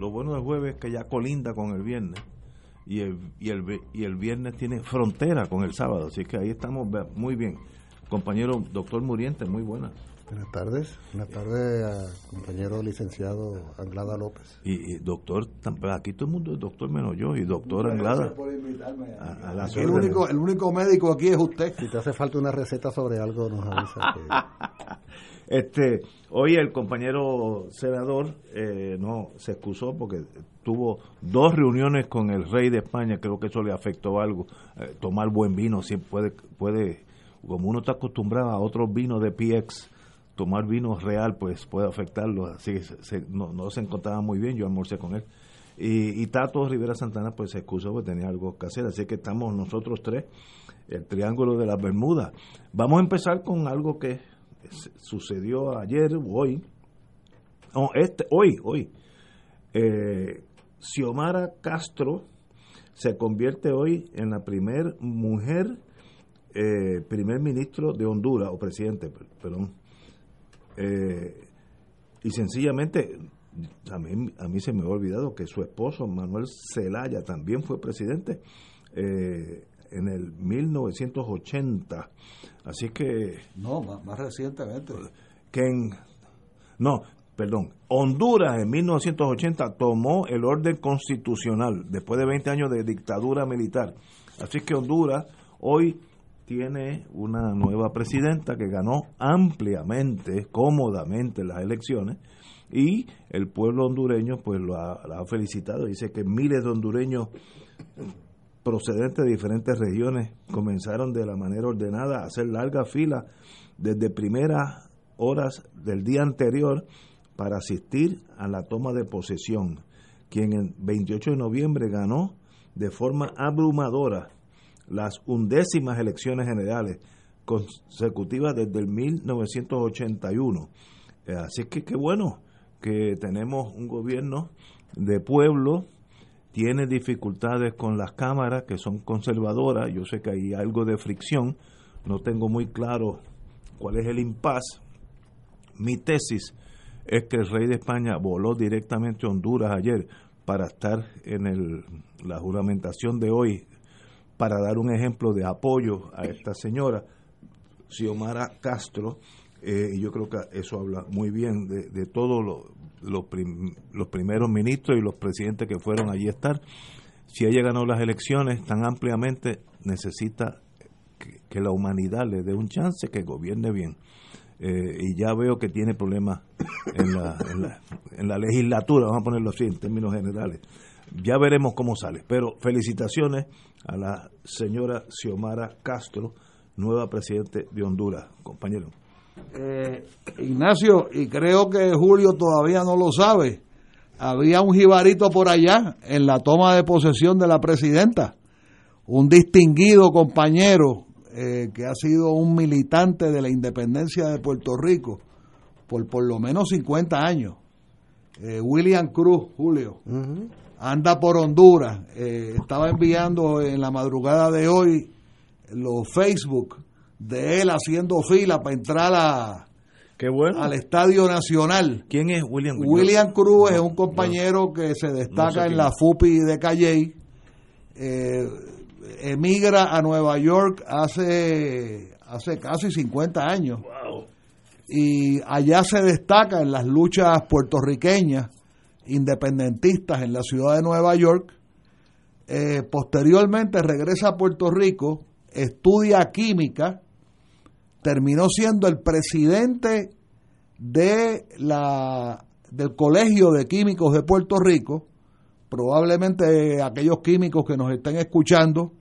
Lo bueno del jueves es que ya colinda con el viernes. Y el, y, el, y el viernes tiene frontera con el sábado. Así que ahí estamos muy bien. Compañero doctor Muriente, muy buenas. Buenas tardes. Buenas tardes a compañero licenciado Anglada López. Y, doctor, aquí todo el mundo es doctor menos yo y doctor Anglada. el, único, el único médico aquí es usted. Si te hace falta una receta sobre algo, nos avisa. Este, hoy el compañero senador eh, no se excusó porque tuvo dos reuniones con el rey de España, creo que eso le afectó algo. Eh, tomar buen vino siempre puede, puede, como uno está acostumbrado a otros vinos de PX, tomar vino real pues puede afectarlo, así que no, se encontraba muy bien, yo almorcé con él. Y, y, Tato Rivera Santana pues se excusó porque tenía algo que hacer, así que estamos nosotros tres, el Triángulo de las Bermudas. Vamos a empezar con algo que sucedió ayer o hoy, este, hoy, hoy, eh, Xiomara Castro se convierte hoy en la primer mujer eh, primer ministro de Honduras, o presidente, perdón. Eh, y sencillamente, a mí, a mí se me ha olvidado que su esposo, Manuel Zelaya, también fue presidente. En el 1980. Así que... No, más, recientemente. Que en... No, perdón. Honduras en 1980 tomó el orden constitucional después de 20 años de dictadura militar. Así que Honduras hoy tiene una nueva presidenta que ganó ampliamente, cómodamente las elecciones y el pueblo hondureño pues lo ha, lo ha felicitado. Dice que miles de hondureños procedentes de diferentes regiones comenzaron de la manera ordenada a hacer larga fila desde primeras horas del día anterior para asistir a la toma de posesión, quien el 28 de noviembre ganó de forma abrumadora las undécimas elecciones generales consecutivas desde el 1981. Eh, así que qué bueno que tenemos un gobierno de pueblo, tiene dificultades con las cámaras que son conservadoras, yo sé que hay algo de fricción, no tengo muy claro cuál es el impasse. Mi tesis es que el rey de España voló directamente a Honduras ayer para estar en el, la juramentación de hoy, para dar un ejemplo de apoyo a esta señora, Xiomara Castro, eh, y yo creo que eso habla muy bien de, de todo lo, los, los primeros ministros y los presidentes que fueron allí a estar. Si ella ganó las elecciones tan ampliamente, necesita que, la humanidad le dé un chance, que gobierne bien. Eh, y ya veo que tiene problemas en la, en, la, en la legislatura, vamos a ponerlo así en términos generales. Ya veremos cómo sale. Pero felicitaciones a la señora Xiomara Castro, nueva presidente de Honduras, compañero. Eh, Ignacio, y creo que Julio todavía no lo sabe, había un jibarito por allá en la toma de posesión de la presidenta, un distinguido compañero eh, que ha sido un militante de la independencia de Puerto Rico por por lo menos 50 años, eh, William Cruz, Julio, anda por Honduras, estaba enviando en la madrugada de hoy los Facebook de él haciendo fila para entrar a, Qué bueno. al Estadio Nacional. ¿Quién es William Cruz? William Cruz es un compañero que se destaca en la FUPI de Calley. Eh, emigra a Nueva York hace, hace casi 50 años. Y allá se destaca en las luchas puertorriqueñas independentistas en la ciudad de Nueva York. Eh, posteriormente regresa a Puerto Rico, estudia química, terminó siendo el presidente de la, del Colegio de Químicos de Puerto Rico. Probablemente aquellos químicos que nos estén escuchando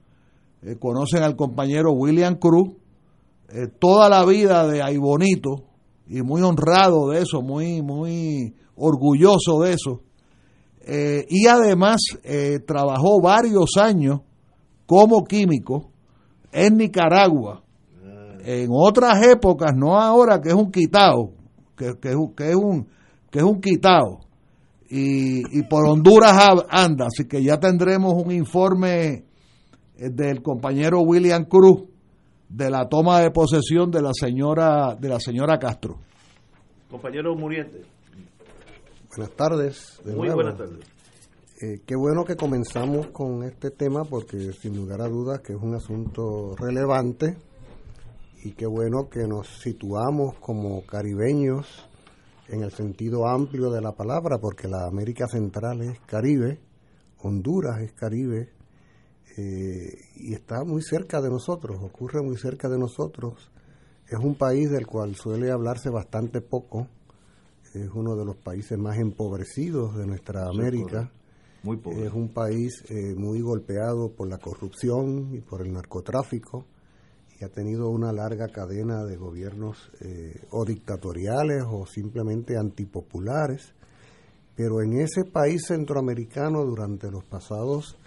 eh, conocen al compañero William Cruz, eh, toda la vida de ahí bonito y muy honrado de eso, muy, muy orgulloso de eso. Eh, y además trabajó varios años como químico en Nicaragua, en otras épocas, no ahora que es un quitado, que, que, que es un que es un quitado, y, y por Honduras anda, así que ya tendremos un informe del compañero William Cruz de la toma de posesión de la señora de la señora Castro. Compañero Muriente. Buenas tardes. Muy buenas tardes. Eh, qué bueno que comenzamos con este tema porque sin lugar a dudas que es un asunto relevante y qué bueno que nos situamos como caribeños en el sentido amplio de la palabra porque la América Central es Caribe, Honduras es Caribe, eh, y está muy cerca de nosotros, ocurre muy cerca de nosotros. Es un país del cual suele hablarse bastante poco, es uno de los países más empobrecidos de nuestra América. Muy pobre. Es un país eh, muy golpeado por la corrupción y por el narcotráfico y ha tenido una larga cadena de gobiernos eh, o dictatoriales o simplemente antipopulares. Pero en ese país centroamericano durante los pasados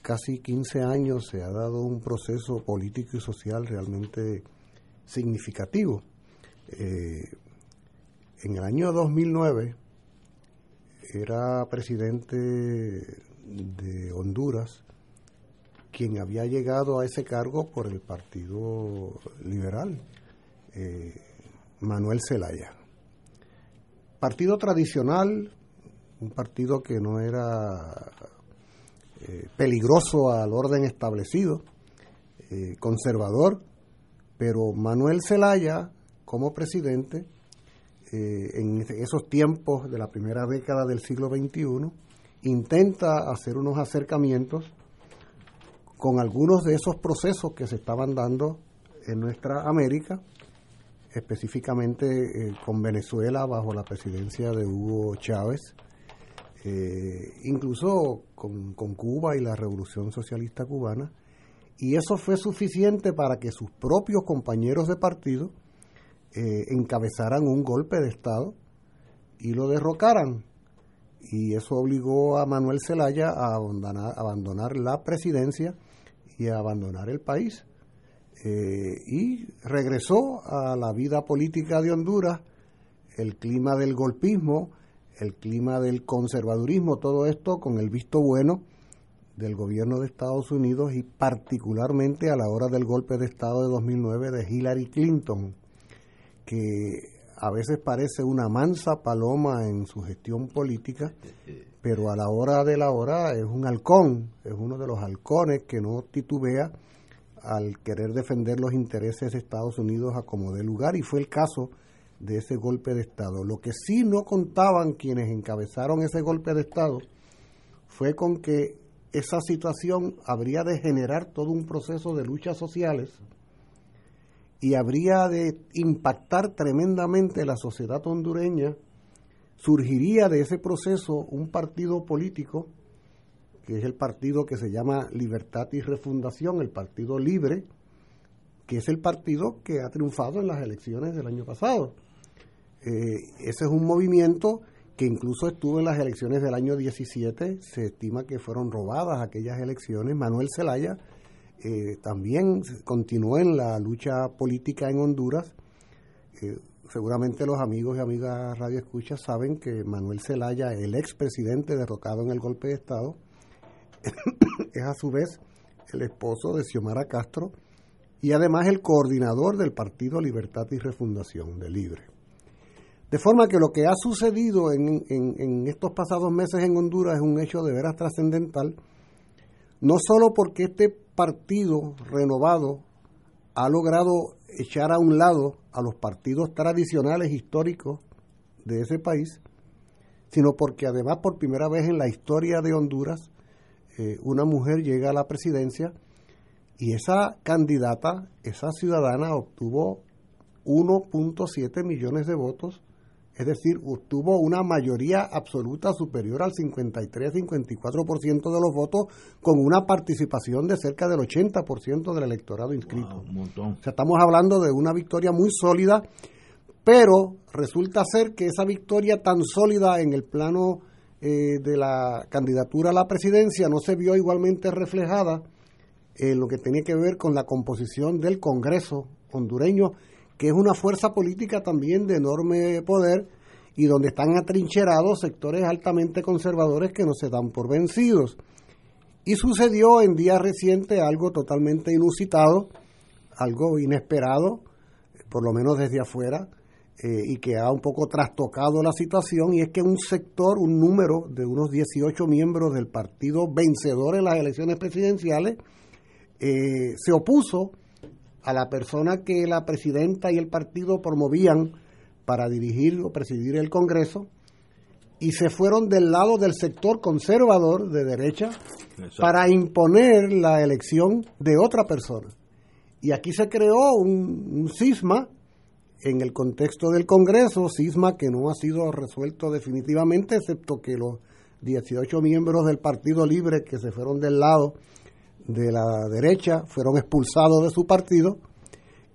casi 15 años se ha dado un proceso político y social realmente significativo. Eh, en el año 2009 era presidente de Honduras quien había llegado a ese cargo por el Partido Liberal, eh, Manuel Zelaya. Partido tradicional, un partido que no era eh, peligroso al orden establecido, eh, conservador, pero Manuel Zelaya, como presidente, en esos tiempos de la primera década del siglo XXI, intenta hacer unos acercamientos con algunos de esos procesos que se estaban dando en nuestra América, específicamente con Venezuela bajo la presidencia de Hugo Chávez, eh, incluso con, Cuba y la Revolución Socialista Cubana, y eso fue suficiente para que sus propios compañeros de partido eh, encabezaran un golpe de Estado y lo derrocaran. Y eso obligó a Manuel Zelaya a abandonar la presidencia y a abandonar el país. Eh, y regresó a la vida política de Honduras, el clima del golpismo, el clima del conservadurismo, todo esto con el visto bueno del gobierno de Estados Unidos y particularmente a la hora del golpe de Estado de 2009 de Hillary Clinton, que a veces parece una mansa paloma en su gestión política, pero a la hora de la hora es un halcón, es uno de los halcones que no titubea al querer defender los intereses de Estados Unidos a como de lugar, y fue el caso de ese golpe de Estado. Lo que sí no contaban quienes encabezaron ese golpe de Estado fue con que esa situación habría de generar todo un proceso de luchas sociales y habría de impactar tremendamente la sociedad hondureña. Surgiría de ese proceso un partido político, que es el partido que se llama Libertad y Refundación, el Partido Libre, que es el partido que ha triunfado en las elecciones del año pasado. Eh, ese es un movimiento que incluso estuvo en las elecciones del año 17, se estima que fueron robadas aquellas elecciones. Manuel Zelaya eh, también continuó en la lucha política en Honduras. Eh, seguramente los amigos y amigas Radio Escucha saben que Manuel Zelaya, el expresidente derrotado en el golpe de Estado, es a su vez el esposo de Xiomara Castro y además el coordinador del Partido Libertad y Refundación de Libre. De forma que lo que ha sucedido en, estos pasados meses en Honduras es un hecho de veras trascendental, no solo porque este partido renovado ha logrado echar a un lado a los partidos tradicionales históricos de ese país, sino porque además por primera vez en la historia de Honduras eh, una mujer llega a la presidencia y esa candidata, esa ciudadana obtuvo 1.7 millones de votos, es decir, obtuvo una mayoría absoluta superior al 53-54% de los votos, con una participación de cerca del 80% del electorado inscrito. O sea, estamos hablando de una victoria muy sólida, pero resulta ser que esa victoria tan sólida en el plano eh, de la candidatura a la presidencia no se vio igualmente reflejada en lo que tenía que ver con la composición del Congreso hondureño que es una fuerza política también de enorme poder y donde están atrincherados sectores altamente conservadores que no se dan por vencidos. Y sucedió en días recientes algo totalmente inusitado, algo inesperado, por lo menos desde afuera, eh, y que ha un poco trastocado la situación, y es que un sector, un número de unos 18 miembros del partido vencedor en las elecciones presidenciales, eh, se opuso a la persona que la presidenta y el partido promovían para dirigir o presidir el Congreso y se fueron del lado del sector conservador de derecha para imponer la elección de otra persona. Y aquí se creó un, un cisma en el contexto del Congreso, cisma que no ha sido resuelto definitivamente, excepto que los 18 miembros del Partido Libre que se fueron del lado de la derecha fueron expulsados de su partido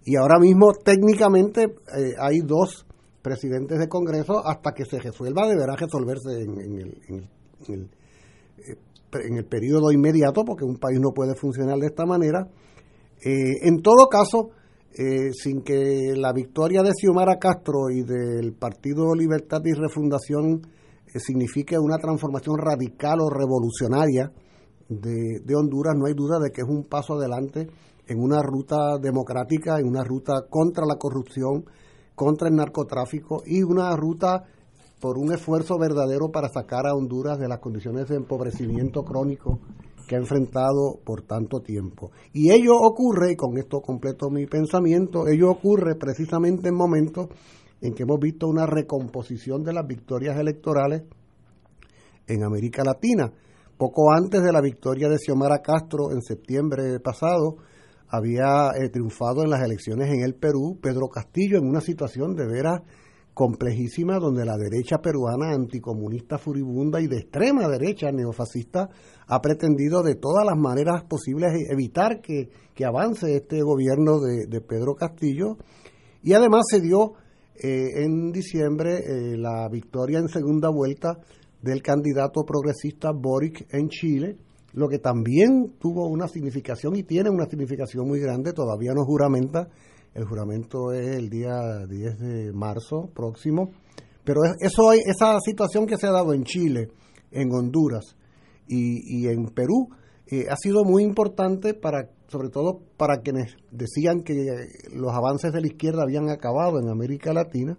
y ahora mismo técnicamente eh, hay dos presidentes de Congreso hasta que se resuelva deberá resolverse en, el, en, el, eh, en, el, periodo inmediato porque un país no puede funcionar de esta manera. Eh, en todo caso, sin que la victoria de Xiomara Castro y del Partido Libertad y Refundación signifique una transformación radical o revolucionaria, de, Honduras, no hay duda de que es un paso adelante en una ruta democrática, en una ruta contra la corrupción, contra el narcotráfico y una ruta por un esfuerzo verdadero para sacar a Honduras de las condiciones de empobrecimiento crónico que ha enfrentado por tanto tiempo. Y ello ocurre, y con esto completo mi pensamiento, ello ocurre precisamente en momentos en que hemos visto una recomposición de las victorias electorales en América Latina. Poco antes de la victoria de Xiomara Castro en septiembre pasado, había eh, triunfado en las elecciones en el Perú Pedro Castillo en una situación de veras complejísima donde la derecha peruana anticomunista furibunda y de extrema derecha neofascista ha pretendido de todas las maneras posibles evitar que, avance este gobierno de, Pedro Castillo. Y además se dio eh, en diciembre eh, la victoria en segunda vuelta del candidato progresista Boric en Chile, lo que también tuvo una significación y tiene una significación muy grande, todavía no juramenta, el juramento es el día 10 de marzo próximo, pero eso esa situación que se ha dado en Chile, en Honduras y, en Perú eh, ha sido muy importante para sobre todo para quienes decían que los avances de la izquierda habían acabado en América Latina.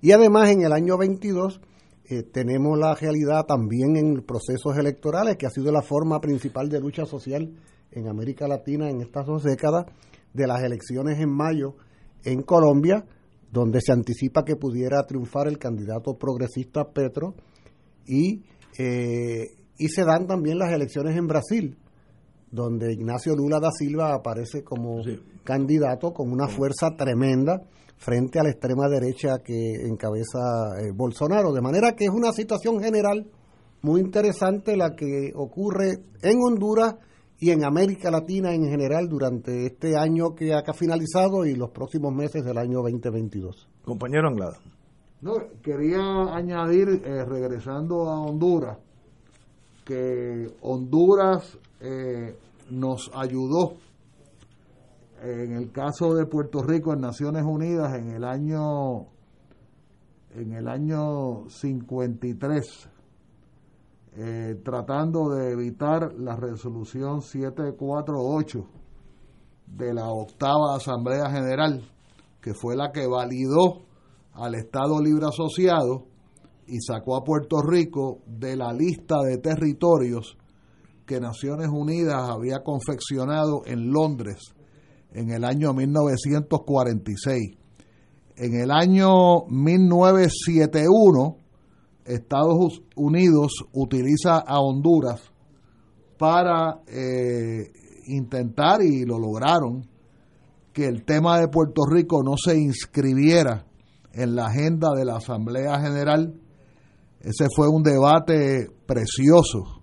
Y además en el año 22 eh, tenemos la realidad también en procesos electorales, que ha sido la forma principal de lucha social en América Latina en estas dos décadas, de las elecciones en mayo en Colombia, donde se anticipa que pudiera triunfar el candidato progresista Petro, y, eh, y se dan también las elecciones en Brasil, donde Ignacio Lula da Silva aparece como candidato con una fuerza tremenda frente a la extrema derecha que encabeza eh, Bolsonaro. De manera que es una situación general muy interesante la que ocurre en Honduras y en América Latina en general durante este año que ha finalizado y los próximos meses del año 2022. Compañero Anglada. No, quería añadir, eh, regresando a Honduras, que Honduras eh, nos ayudó en el caso de Puerto Rico en Naciones Unidas en el año en el año 53 eh, tratando de evitar la resolución 748 de la octava Asamblea General que fue la que validó al Estado Libre Asociado y sacó a Puerto Rico de la lista de territorios que Naciones Unidas había confeccionado en Londres en el año 1946. En el año 1971 Estados Unidos utiliza a Honduras para eh, intentar, y lo lograron, que el tema de Puerto Rico no se inscribiera en la agenda de la Asamblea General. Ese fue un debate precioso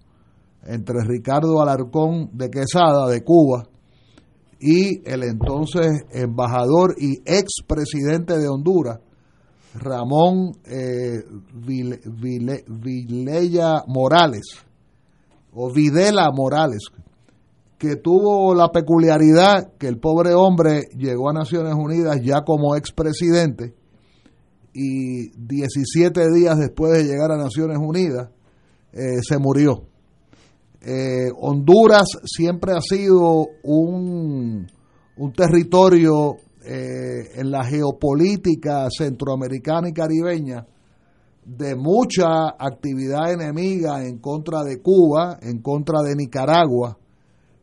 entre Ricardo Alarcón de Quesada, de Cuba, y el entonces embajador y expresidente de Honduras, Ramón eh, Morales, o Videla Morales, que tuvo la peculiaridad que el pobre hombre llegó a Naciones Unidas ya como expresidente y 17 días después de llegar a Naciones Unidas eh, se murió. Eh, Honduras siempre ha sido un, un territorio eh, en la geopolítica centroamericana y caribeña de mucha actividad enemiga en contra de Cuba, en contra de Nicaragua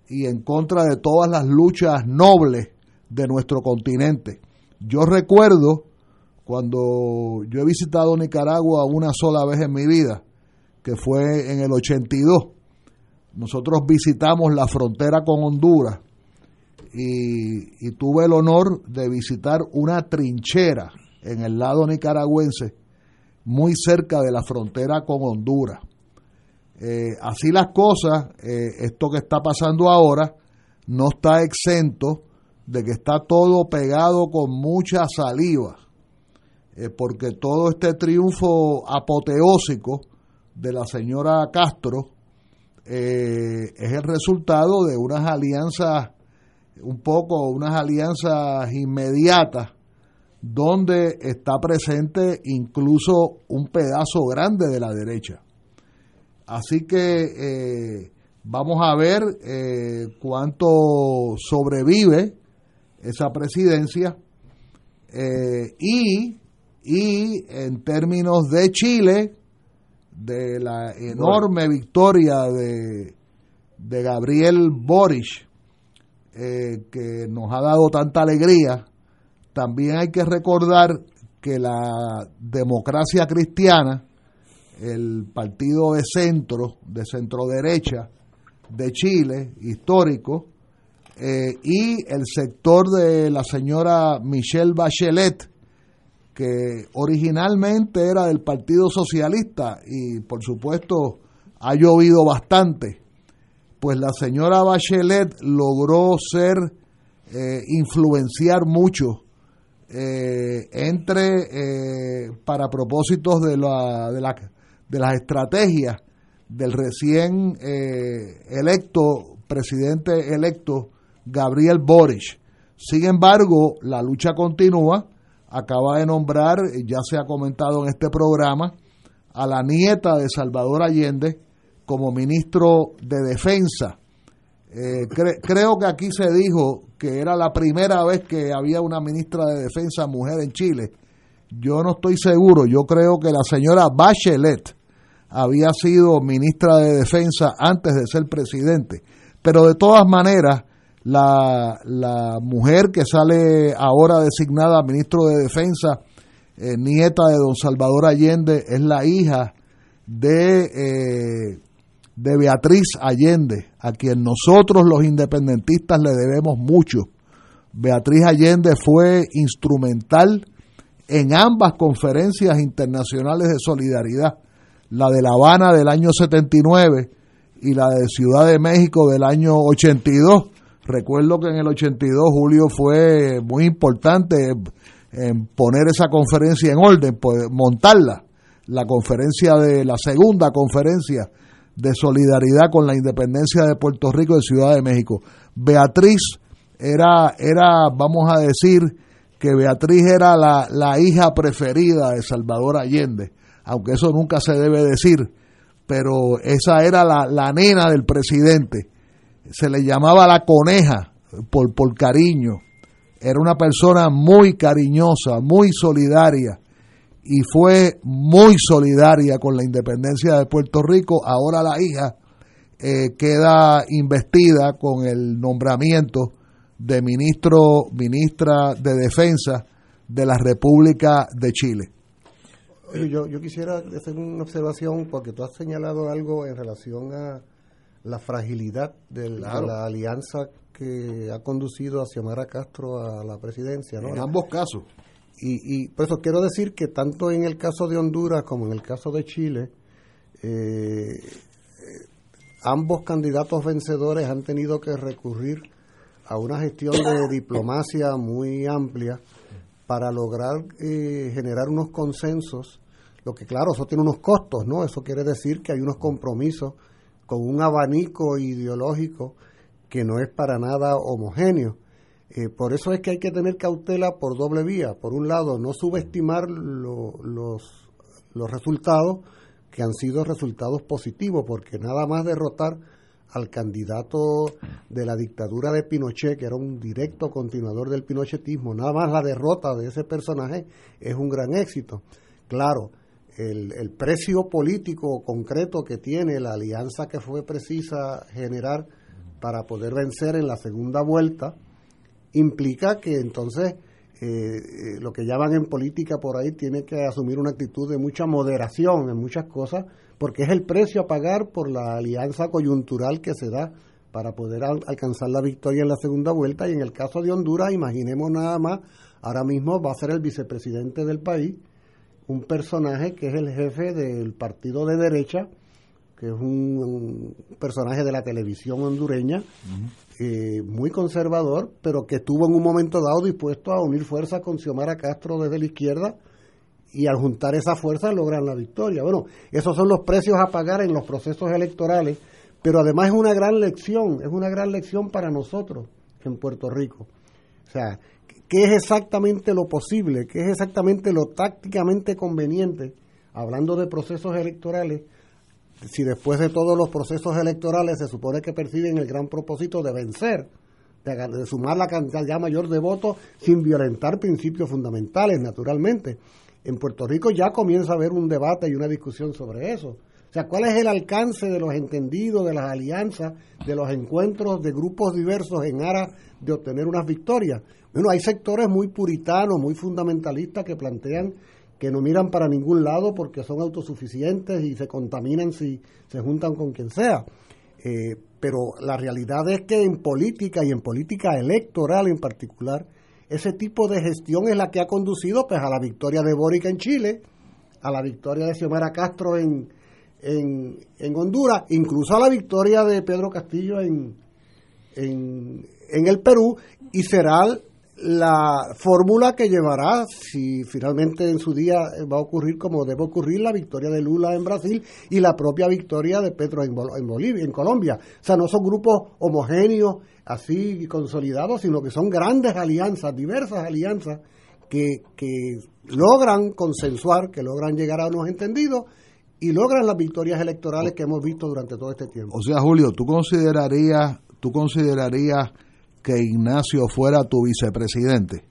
y en contra de todas las luchas nobles de nuestro continente. Yo recuerdo cuando yo he visitado Nicaragua una sola vez en mi vida, que fue en el 82. Nosotros visitamos la frontera con Honduras y, tuve el honor de visitar una trinchera en el lado nicaragüense, muy cerca de la frontera con Honduras. Eh, así las cosas, eh, esto que está pasando ahora no está exento de que está todo pegado con mucha saliva, eh, porque todo este triunfo apoteósico de la señora Castro es el resultado de unas alianzas, un poco unas alianzas inmediatas, donde está presente incluso un pedazo grande de la derecha. Así que eh, vamos a ver eh, cuánto sobrevive esa presidencia eh, y, y en términos de Chile, de la enorme victoria de, de Gabriel Boric, que nos ha dado tanta alegría, también hay que recordar que la democracia cristiana, el partido de centro, de centro derecha de Chile, histórico, eh, y el sector de la señora Michelle Bachelet, que originalmente era del Partido Socialista y por supuesto ha llovido bastante, pues la señora Bachelet logró ser, eh, influenciar mucho eh, entre, para propósitos de la, de la de las estrategias del recién eh, electo, presidente electo Gabriel Boric. Sin embargo, la lucha continúa. Acaba de nombrar, ya se ha comentado en este programa, a la nieta de Salvador Allende como ministro de Defensa. Eh, creo que aquí se dijo que era la primera vez que había una ministra de Defensa mujer en Chile. Yo no estoy seguro, yo creo que la señora Bachelet había sido ministra de Defensa antes de ser presidente. Pero de todas maneras, la, la mujer que sale ahora designada ministro de Defensa, eh, nieta de don Salvador Allende, es la hija de, eh, de Beatriz Allende, a quien nosotros los independentistas le debemos mucho. Beatriz Allende fue instrumental en ambas conferencias internacionales de solidaridad la de La Habana del año 79 y la de Ciudad de México del año 82. Recuerdo que en el 82 Julio fue muy importante en poner esa conferencia en orden, pues montarla, la conferencia de la segunda conferencia de solidaridad con la independencia de Puerto Rico y Ciudad de México. Beatriz era, era vamos a decir, que Beatriz era la, la hija preferida de Salvador Allende aunque eso nunca se debe decir, pero esa era la, nena del presidente. Se le llamaba la coneja por, por cariño. Era una persona muy cariñosa, muy solidaria y fue muy solidaria con la independencia de Puerto Rico. Ahora la hija eh, queda investida con el nombramiento de ministro, ministra de Defensa de la República de Chile. yo, yo quisiera hacer una observación porque tú has señalado algo en relación a la fragilidad de la alianza que ha conducido a Xiomara Castro a la presidencia. ¿no? En ambos casos. Y, y por eso quiero decir que tanto en el caso de Honduras como en el caso de Chile, eh, ambos candidatos vencedores han tenido que recurrir a una gestión de diplomacia muy amplia para lograr eh, generar unos consensos, lo que claro, eso tiene unos costos, ¿no? Eso quiere decir que hay unos compromisos con un abanico ideológico que no es para nada homogéneo. Eh, por eso es que hay que tener cautela por doble vía. Por un lado, no subestimar los, los resultados que han sido resultados positivos, porque nada más derrotar al candidato de la dictadura de Pinochet, que era un directo continuador del pinochetismo, nada más la derrota de ese personaje es un gran éxito. Claro, el, el precio político concreto que tiene la alianza que fue precisa generar para poder vencer en la segunda vuelta, implica que entonces eh, eh, lo que llaman en política por ahí tiene que asumir una actitud de mucha moderación en muchas cosas, porque es el precio a pagar por la alianza coyuntural que se da para poder alcanzar la victoria en la segunda vuelta. Y en el caso de Honduras, imaginemos nada más, ahora mismo va a ser el vicepresidente del país, un personaje que es el jefe del partido de derecha, que es un, personaje de la televisión hondureña, eh, muy conservador, pero que estuvo en un momento dado dispuesto a unir fuerzas con Xiomara Castro desde la izquierda y al juntar esas fuerzas logran la victoria. Bueno, esos son los precios a pagar en los procesos electorales, pero además es una gran lección, es una gran lección para nosotros en Puerto Rico. O sea, ¿qué es exactamente lo posible? ¿Qué es exactamente lo tácticamente conveniente? Hablando de procesos electorales, si después de todos los procesos electorales se supone que perciben el gran propósito de vencer, de, sumar la cantidad ya mayor de votos sin violentar principios fundamentales, naturalmente. En Puerto Rico ya comienza a haber un debate y una discusión sobre eso. O sea, ¿cuál es el alcance de los entendidos, de las alianzas, de los encuentros de grupos diversos en aras de obtener unas victorias? Bueno, hay sectores muy puritanos, muy fundamentalistas que plantean que no miran para ningún lado porque son autosuficientes y se contaminan si se juntan con quien sea. Eh, pero la realidad es que en política y en política electoral en particular, ese tipo de gestión es la que ha conducido pues, a la victoria de Boric en Chile, a la victoria de Xiomara Castro en, en, en Honduras, incluso a la victoria de Pedro Castillo en, en, en el Perú, y será la fórmula que llevará, si finalmente en su día va a ocurrir como debe ocurrir, la victoria de Lula en Brasil y la propia victoria de Petro en, Bolivia, en Colombia. O sea, no son grupos homogéneos, así consolidados, sino que son grandes alianzas, diversas alianzas que, que logran consensuar, que logran llegar a unos entendidos y logran las victorias electorales que hemos visto durante todo este tiempo. O sea, Julio, ¿tú considerarías, tú considerarías que Ignacio fuera tu vicepresidente.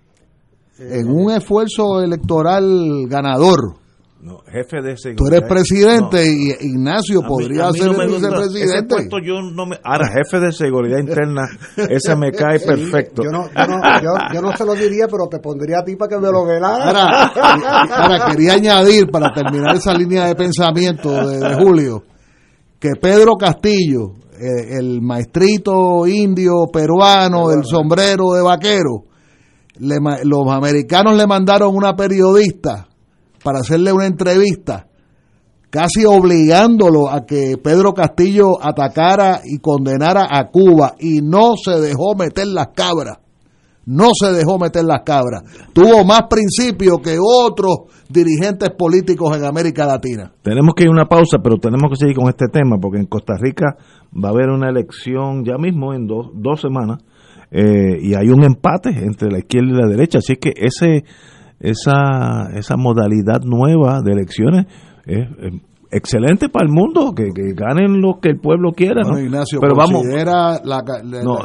en un esfuerzo electoral ganador. No, jefe de seguridad. Tú eres presidente y Ignacio podría ser el vicepresidente. yo no me, ahora, jefe de seguridad interna, ese me cae perfecto. Yo no, yo, no, yo, no se lo diría, pero te pondría a ti para que me lo velara. Ahora, quería añadir, para terminar esa línea de pensamiento de Julio, que Pedro Castillo eh, el maestrito indio peruano del sombrero de vaquero, los americanos le mandaron una periodista para hacerle una entrevista, casi obligándolo a que Pedro Castillo atacara y condenara a Cuba y no se dejó meter las cabras no se dejó meter las cabras. Tuvo más principios que otros dirigentes políticos en América Latina. Tenemos que ir a una pausa, pero tenemos que seguir con este tema, porque en Costa Rica va a haber una elección ya mismo en dos, dos semanas, eh, y hay un empate entre la izquierda y la derecha, así que ese esa, esa modalidad nueva de elecciones es, excelente para el mundo, que, ganen lo que el pueblo quiera. ¿no? Ignacio, Pero vamos. La,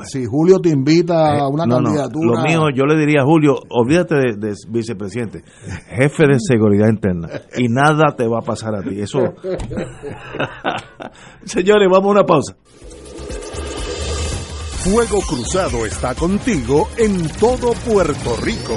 si Julio te invita a una candidatura. Lo mío, yo le diría a Julio, olvídate de, vicepresidente, jefe de seguridad interna, y nada te va a pasar a ti. Eso. Señores, vamos a una pausa. Fuego Cruzado está contigo en todo Puerto Rico.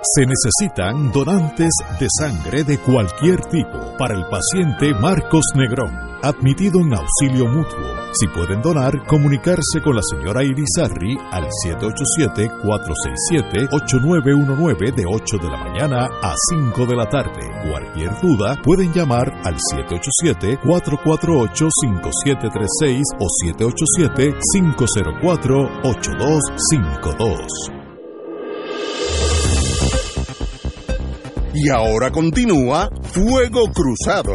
Se necesitan donantes de sangre de cualquier tipo para el paciente Marcos Negrón, admitido en auxilio mutuo. Si pueden donar, comunicarse con la señora Irizarri al 787-467-8919 de 8 de la mañana a 5 de la tarde. Cualquier duda pueden llamar al 787-448-5736 o 787-504-8252. Y ahora continúa Fuego Cruzado.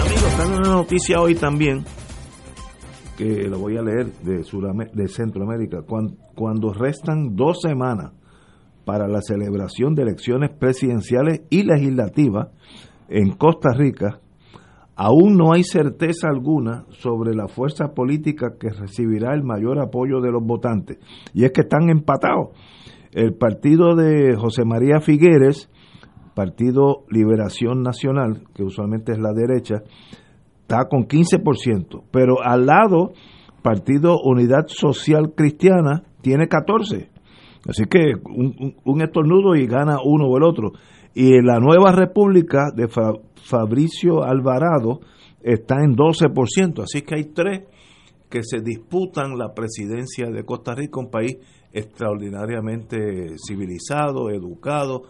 Amigos, está en una noticia hoy también que lo voy a leer de, de Centroamérica. Cuando restan dos semanas para la celebración de elecciones presidenciales y legislativas en Costa Rica, aún no hay certeza alguna sobre la fuerza política que recibirá el mayor apoyo de los votantes. Y es que están empatados. El partido de José María Figueres, Partido Liberación Nacional, que usualmente es la derecha, está con 15%, pero al lado, Partido Unidad Social Cristiana tiene 14%. Así que un, estornudo y gana uno o el otro. Y la nueva república de Fa, Fabricio Alvarado está en 12%. Así que hay tres que se disputan la presidencia de Costa Rica, un país extraordinariamente civilizado, educado,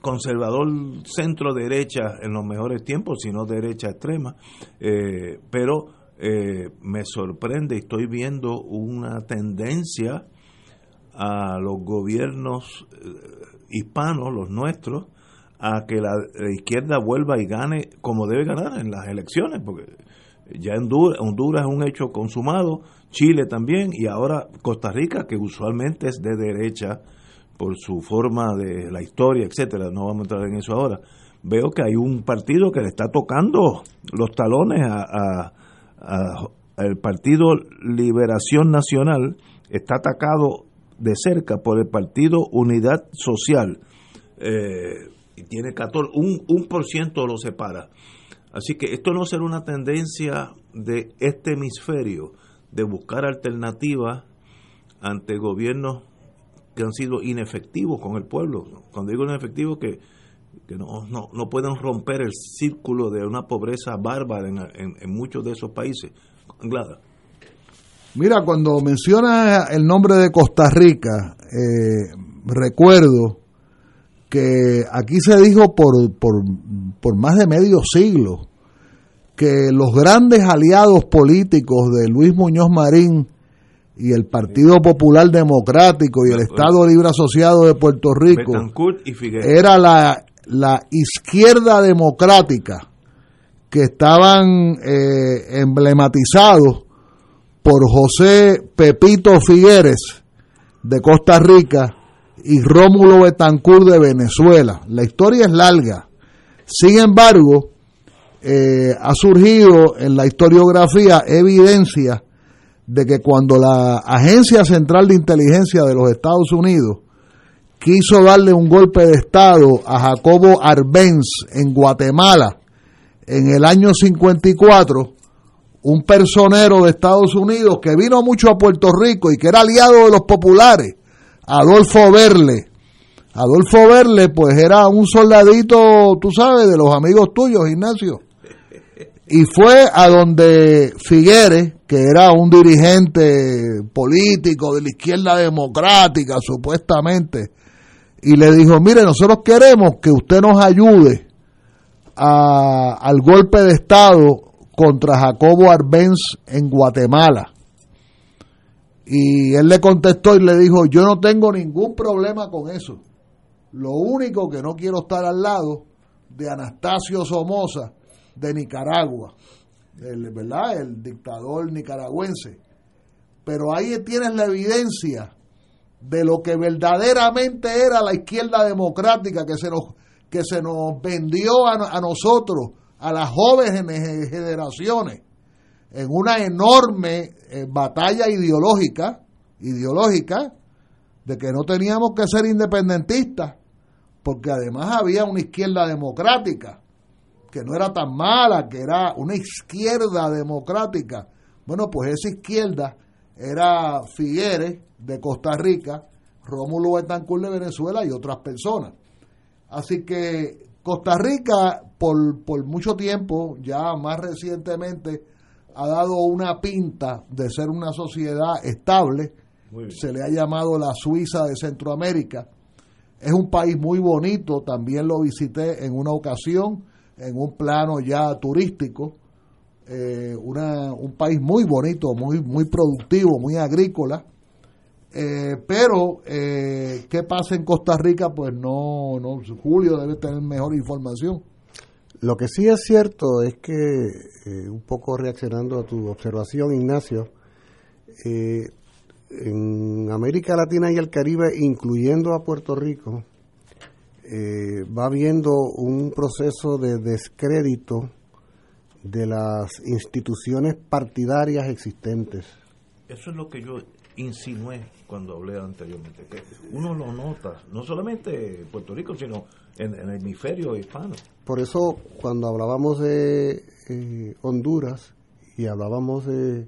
conservador centro derecha en los mejores tiempos, sino derecha extrema, eh, pero eh, me sorprende, estoy viendo una tendencia a los gobiernos eh, hispanos, los nuestros, a que la, izquierda vuelva y gane como debe ganar en las elecciones, porque ya Honduras, Honduras es un hecho consumado, Chile también, y ahora Costa Rica, que usualmente es de derecha, por su forma de la historia, etcétera, no vamos a entrar en eso ahora. Veo que hay un partido que le está tocando los talones a, el Partido Liberación Nacional, está atacado de cerca por el partido Unidad Social. Eh, y tiene 14, un, un por ciento lo separa. Así que esto no será una tendencia de este hemisferio de buscar alternativas ante gobiernos que han sido inefectivos con el pueblo. Cuando digo inefectivos, que, no, no, no, pueden romper el círculo de una pobreza bárbara en, en, muchos de esos países. Anglada. Mira, cuando mencionas el nombre de Costa Rica, eh, recuerdo que aquí se dijo por, por, por más de medio siglo que los grandes aliados políticos de Luis Muñoz Marín y el Partido Popular Democrático y el Estado Libre Asociado de Puerto Rico era la, la izquierda democrática que estaban eh, emblematizados por José Pepito Figueres de Costa Rica y Rómulo Betancourt de Venezuela. La historia es larga. Sin embargo, eh, ha surgido en la historiografía evidencia de que cuando la Agencia Central de Inteligencia de los Estados Unidos quiso darle un golpe de Estado a Jacobo Arbenz en Guatemala en el año 54, un personero de Estados Unidos que vino mucho a Puerto Rico y que era aliado de los populares, Adolfo Verle. Adolfo Verle, pues era un soldadito, tú sabes, de los amigos tuyos, Ignacio. Y fue a donde Figueres, que era un dirigente político de la izquierda democrática, supuestamente, y le dijo, mire, nosotros queremos que usted nos ayude a, al golpe de Estado contra Jacobo Arbenz en Guatemala. Y él le contestó y le dijo, yo no tengo ningún problema con eso. Lo único que no quiero estar al lado de Anastasio Somoza de Nicaragua, el, ¿verdad? El dictador nicaragüense. Pero ahí tienes la evidencia de lo que verdaderamente era la izquierda democrática que se nos, que se nos vendió a nosotros, a las jóvenes generaciones en una enorme eh, batalla ideológica, ideológica, de que no teníamos que ser independentistas, porque además había una izquierda democrática, que no era tan mala, que era una izquierda democrática. Bueno, pues esa izquierda era Figueres de Costa Rica, Rómulo Betancourt de Venezuela y otras personas. Así que Costa Rica por, por mucho tiempo, ya más recientemente, ha dado una pinta de ser una sociedad estable. Se le ha llamado la Suiza de Centroamérica. Es un país muy bonito, también lo visité en una ocasión, en un plano ya turístico. Eh, una, un país muy bonito, muy, muy productivo, muy agrícola. Eh, pero, eh, ¿qué pasa en Costa Rica? Pues no, no, Julio debe tener mejor información. Lo que sí es cierto es que, eh, un poco reaccionando a tu observación, Ignacio, en América Latina y el Caribe, incluyendo a Puerto Rico, eh, va habiendo un proceso de descrédito de las instituciones partidarias existentes. Eso es lo que yo insinué cuando hablé anteriormente, que uno lo nota, no solamente en Puerto Rico, sino en, el hemisferio hispano. Por eso, cuando hablábamos de eh, Honduras y hablábamos de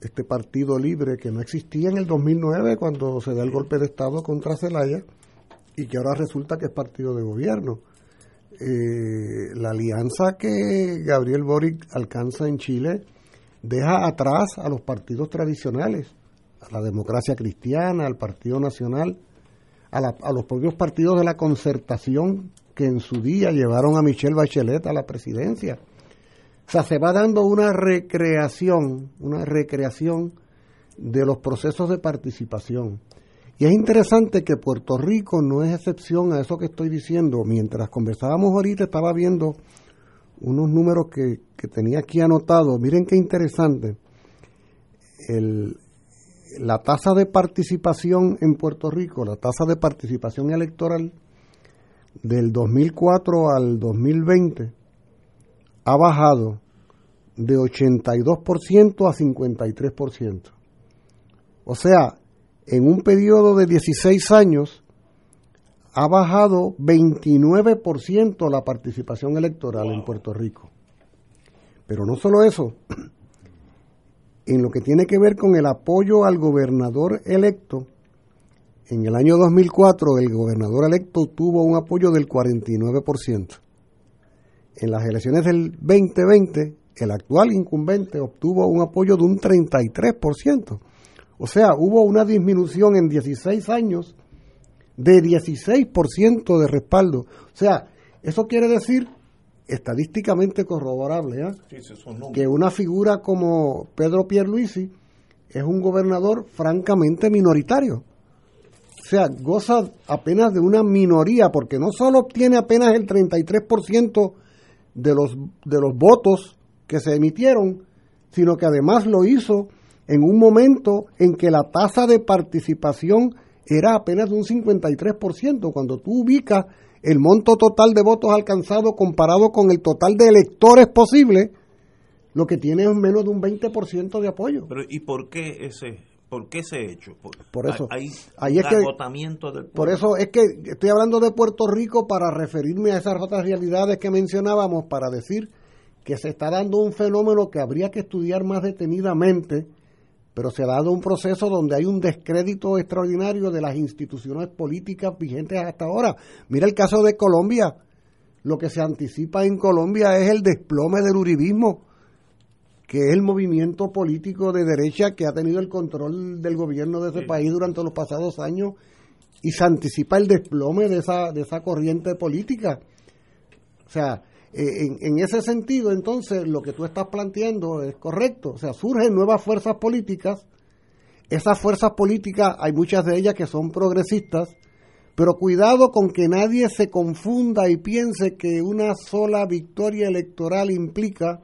este partido libre que no existía en el 2009 cuando se da el golpe de Estado contra Zelaya y que ahora resulta que es partido de gobierno. Eh, la alianza que Gabriel Boric alcanza en Chile deja atrás a los partidos tradicionales, a la democracia cristiana, al Partido Nacional, a, a, los propios partidos de la concertación que en su día llevaron a Michelle Bachelet a la presidencia. O sea, se va dando una recreación, una recreación de los procesos de participación. Y es interesante que Puerto Rico no es excepción a eso que estoy diciendo. Mientras conversábamos ahorita estaba viendo unos números que, tenía aquí anotados. Miren qué interesante. El, la tasa de participación en Puerto Rico, la tasa de participación electoral del 2004 al 2020 ha bajado de 82% a 53%. O sea, en un periodo de 16 años ha bajado 29% la participación electoral en Puerto Rico. Pero no solo eso, en lo que tiene que ver con el apoyo al gobernador electo, en el año 2004 el gobernador electo tuvo un apoyo del 49%. En las elecciones del 2020, el actual incumbente obtuvo un apoyo de un 33%. O sea, hubo una disminución en 16 años de 16% de respaldo. O sea, eso quiere decir, estadísticamente corroborable, ¿eh? que una figura como Pedro Pierluisi es un gobernador francamente minoritario. O sea, goza apenas de una minoría, porque no solo obtiene apenas el 33% de los, de los votos que se emitieron, sino que además lo hizo en un momento en que la tasa de participación era apenas de un 53%. Cuando tú ubicas el monto total de votos alcanzados comparado con el total de electores posibles, lo que tiene es menos de un 20% de apoyo. Pero ¿y por qué ese por qué ese hecho? Por, eso hay, ahí es agotamiento del Por eso es que estoy hablando de Puerto Rico para referirme a esas otras realidades que mencionábamos para decir que se está dando un fenómeno que habría que estudiar más detenidamente pero se ha dado un proceso donde hay un descrédito extraordinario de las instituciones políticas vigentes hasta ahora. Mira el caso de Colombia. Lo que se anticipa en Colombia es el desplome del uribismo, que es el movimiento político de derecha que ha tenido el control del gobierno de ese país durante los pasados años y se anticipa el desplome de esa, de esa corriente política. O sea, en, ese sentido, entonces, lo que tú estás planteando es correcto. O sea, surgen nuevas fuerzas políticas. Esas fuerzas políticas, hay muchas de ellas que son progresistas, pero cuidado con que nadie se confunda y piense que una sola victoria electoral implica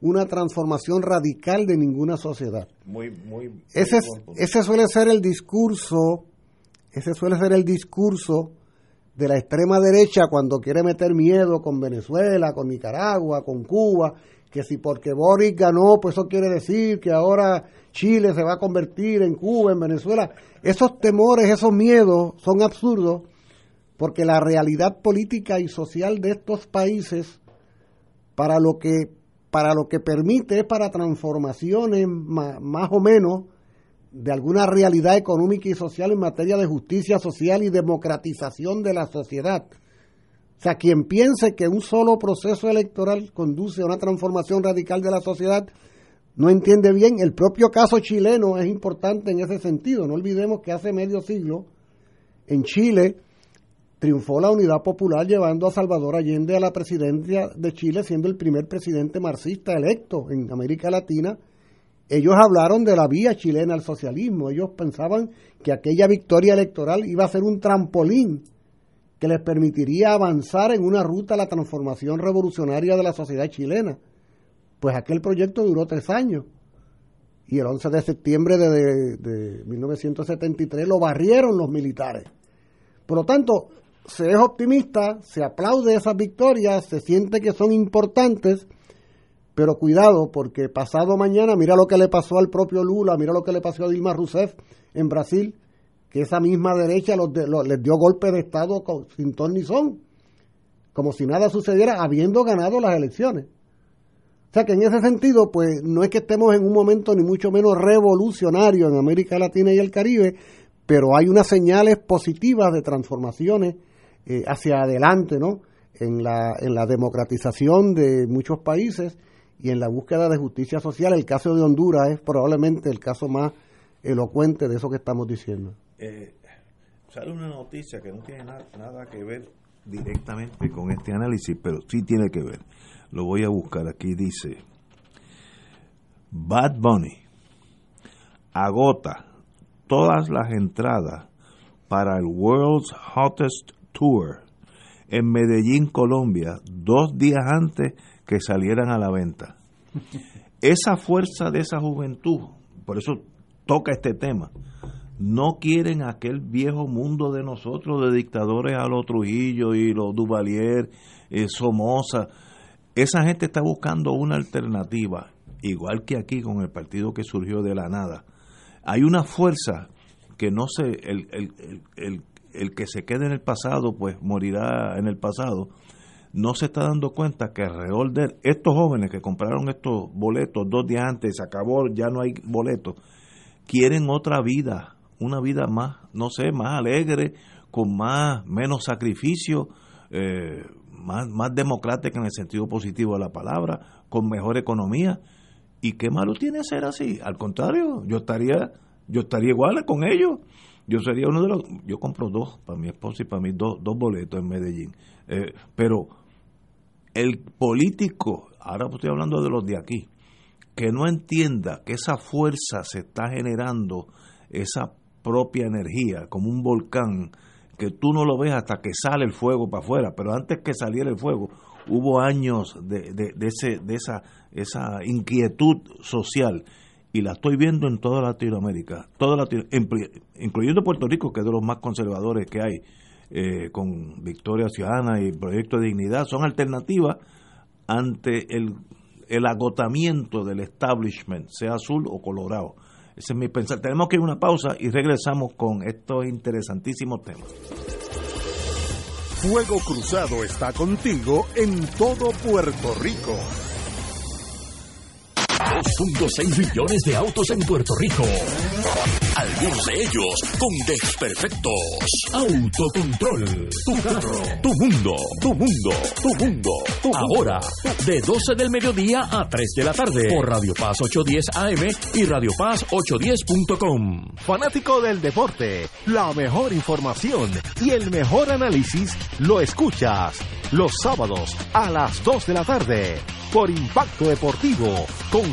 una transformación radical de ninguna sociedad. ese, ese suele ser el discurso, ese suele ser el discurso de la extrema derecha cuando quiere meter miedo con Venezuela, con Nicaragua, con Cuba, que si porque Boris ganó, pues eso quiere decir que ahora Chile se va a convertir en Cuba, en Venezuela. Esos temores, esos miedos son absurdos porque la realidad política y social de estos países para lo que para lo que permite es para transformaciones más, más o menos de alguna realidad económica y social en materia de justicia social y democratización de la sociedad. O sea, quien piense que un solo proceso electoral conduce a una transformación radical de la sociedad, no entiende bien. El propio caso chileno es importante en ese sentido. No olvidemos que hace medio siglo, en Chile, triunfó la unidad popular llevando a Salvador Allende a la presidencia de Chile, siendo el primer presidente marxista electo en América Latina ellos hablaron de la vía chilena al socialismo. Ellos pensaban que aquella victoria electoral iba a ser un trampolín que les permitiría avanzar en una ruta a la transformación revolucionaria de la sociedad chilena. Pues aquel proyecto duró tres años. Y el 11 de septiembre de, de 1973 lo barrieron los militares. Por lo tanto, se es optimista, se aplaude esas victorias, se siente que son importantes pero cuidado, porque pasado mañana, mira lo que le pasó al propio Lula, mira lo que le pasó a Dilma Rousseff en Brasil, que esa misma derecha les dio golpe de Estado sin ton ni son, como si nada sucediera, habiendo ganado las elecciones. O sea que en ese sentido, pues no es que estemos en un momento ni mucho menos revolucionario en América Latina y el Caribe, pero hay unas señales positivas de transformaciones eh, hacia adelante, ¿no? En la, en la democratización de muchos países y en la búsqueda de justicia social, el caso de Honduras es probablemente el caso más elocuente de eso que estamos diciendo. Eh, sale una noticia que no tiene nada que ver directamente con este análisis, pero sí tiene que ver. Lo voy a buscar aquí, dice, Bad Bunny agota todas las entradas para el World's Hottest Tour en Medellín, Colombia, dos días antes que salieran a la venta. Esa fuerza de esa juventud, por eso toca este tema, no quieren aquel viejo mundo de nosotros, de dictadores a los Trujillo y los Duvalier, eh, Somoza. Esa gente está buscando una alternativa, igual que aquí con el partido que surgió de la nada. Hay una fuerza que no se, el, el, el, el que se quede en el pasado, pues morirá en el pasado, no se está dando cuenta que alrededor de estos jóvenes que compraron estos boletos dos días antes, se acabó, ya no hay boletos, quieren otra vida, una vida más, no sé, más alegre, con más, menos sacrificio, eh, más, más democrática en el sentido positivo de la palabra, con mejor economía. ¿Y qué malo tiene ser así? Al contrario, yo estaría, yo estaría igual con ellos. Yo sería uno de los, yo compro dos para mi esposa y para mí dos, dos boletos en Medellín. Eh, pero el político, ahora estoy hablando de los de aquí, que no entienda que esa fuerza se está generando, esa propia energía, como un volcán, que tú no lo ves hasta que sale el fuego para afuera, pero antes que saliera el fuego, hubo años de, de, ese, de esa, esa inquietud social. Y la estoy viendo en toda Latinoamérica, toda incluyendo Puerto Rico, que es de los más conservadores que hay, eh, con Victoria Ciudadana y Proyecto de Dignidad, son alternativas ante el, el agotamiento del establishment, sea azul o colorado. Ese es mi pensar. Tenemos que ir a una pausa y regresamos con estos interesantísimos temas. Fuego Cruzado está contigo en todo Puerto Rico. 2.6 millones de autos en Puerto Rico. Algunos de ellos con desperfectos. Autocontrol. Tu carro. Tu mundo. Tu mundo. Tu mundo. Ahora, de 12 del mediodía a 3 de la tarde. Por Radio Paz 810 AM y Radio Paz 810.com. Fanático del deporte. La mejor información y el mejor análisis lo escuchas los sábados a las 2 de la tarde por Impacto Deportivo con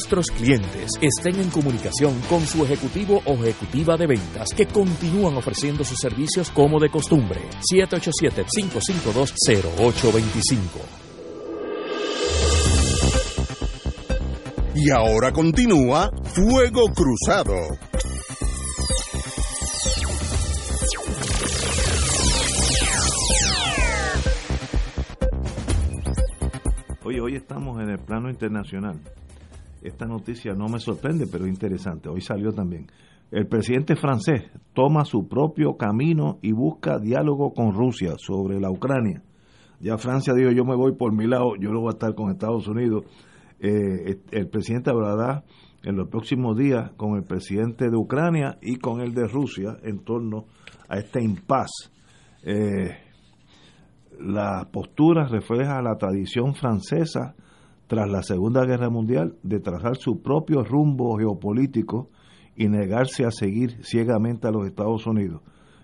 nuestros clientes estén en comunicación con su ejecutivo o ejecutiva de ventas que continúan ofreciendo sus servicios como de costumbre. 787-552-0825. Y ahora continúa Fuego Cruzado. Oye, hoy estamos en el plano internacional. Esta noticia no me sorprende, pero es interesante. Hoy salió también. El presidente francés toma su propio camino y busca diálogo con Rusia sobre la Ucrania. Ya Francia dijo, yo me voy por mi lado, yo no voy a estar con Estados Unidos. Eh, el presidente hablará en los próximos días con el presidente de Ucrania y con el de Rusia en torno a este impasse. Eh, la postura refleja la tradición francesa tras la Segunda Guerra Mundial de trazar su propio rumbo geopolítico y negarse a seguir ciegamente a los Estados Unidos.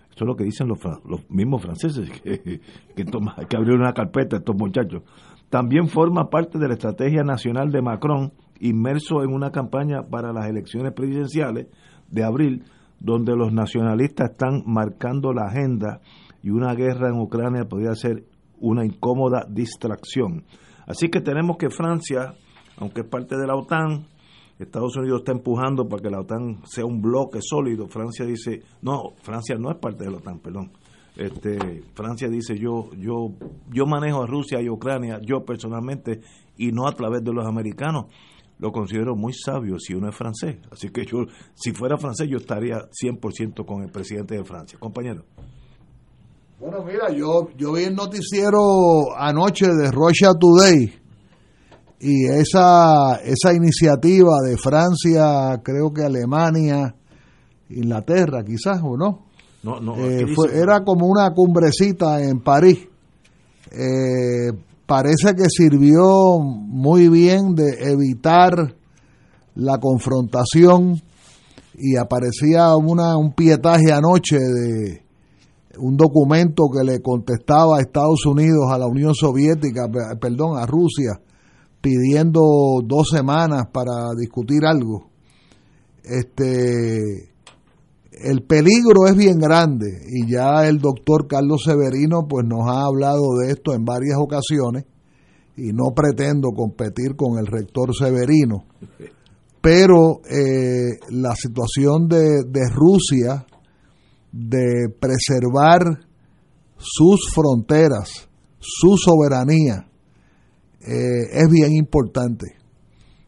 Esto es lo que dicen los, los mismos franceses, que, que, toma, que abrir una carpeta estos muchachos. También forma parte de la estrategia nacional de Macron, inmerso en una campaña para las elecciones presidenciales de abril, donde los nacionalistas están marcando la agenda y una guerra en Ucrania podría ser una incómoda distracción. Así que tenemos que Francia, aunque es parte de la OTAN, Estados Unidos está empujando para que la OTAN sea un bloque sólido. Francia dice, no, Francia no es parte de la OTAN, perdón. Este, Francia dice yo yo yo manejo a Rusia y Ucrania yo personalmente y no a través de los americanos lo considero muy sabio si uno es francés así que yo si fuera francés yo estaría 100% con el presidente de Francia compañero bueno mira yo yo vi el noticiero anoche de Russia Today y esa esa iniciativa de Francia creo que Alemania Inglaterra quizás o no eh, era como una cumbrecita en París. Eh, parece que sirvió muy bien de evitar la confrontación y aparecía una, un pietaje anoche de un documento que le contestaba a Estados Unidos, a la Unión Soviética, perdón, a Rusia, pidiendo dos semanas para discutir algo. Este, el peligro es bien grande y ya el doctor Carlos Severino pues nos ha hablado de esto en varias ocasiones y no pretendo competir con el rector Severino, pero eh, la situación de, Rusia de preservar sus fronteras, su soberanía, eh, es bien importante.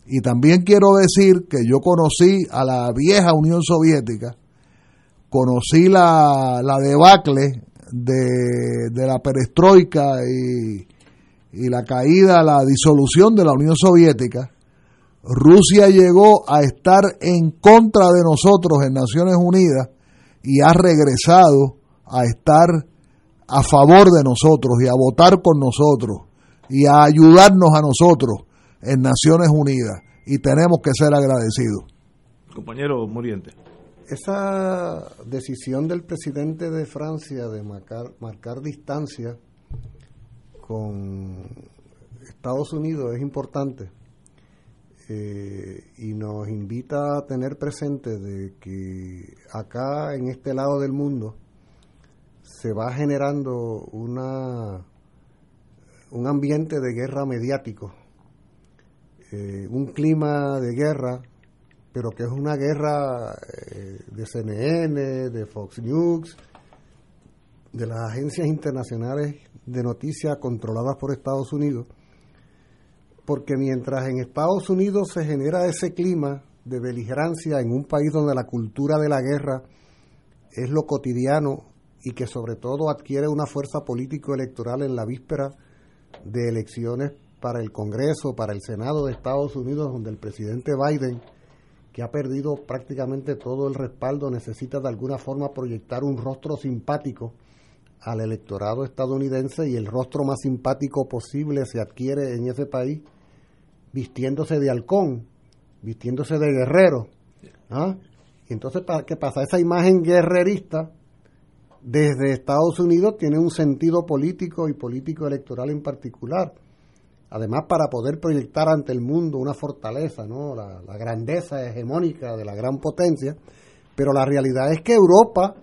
Y también quiero decir que yo conocí a la vieja Unión Soviética, conocí la, la debacle de, de, la perestroika y, y la caída, la disolución de la Unión Soviética, Rusia llegó a estar en contra de nosotros en Naciones Unidas y ha regresado a estar a favor de nosotros y a votar con nosotros y a ayudarnos a nosotros en Naciones Unidas. Y tenemos que ser agradecidos. Compañero Muriente. Esa decisión del presidente de Francia de marcar, marcar distancia con Estados Unidos es importante eh, y nos invita a tener presente de que acá en este lado del mundo se va generando una un ambiente de guerra mediático, eh, un clima de guerra pero que es una guerra eh, de CNN, de Fox News, de las agencias internacionales de noticias controladas por Estados Unidos, porque mientras en Estados Unidos se genera ese clima de beligerancia en un país donde la cultura de la guerra es lo cotidiano y que sobre todo adquiere una fuerza político-electoral en la víspera de elecciones para el Congreso, para el Senado de Estados Unidos, donde el presidente Biden que ha perdido prácticamente todo el respaldo, necesita de alguna forma proyectar un rostro simpático al electorado estadounidense y el rostro más simpático posible se adquiere en ese país vistiéndose de halcón, vistiéndose de guerrero. ¿ah? Y entonces, ¿qué pasa? Esa imagen guerrerista desde Estados Unidos tiene un sentido político y político electoral en particular además para poder proyectar ante el mundo una fortaleza, ¿no? la, grandeza hegemónica de la gran potencia, pero la realidad es que Europa,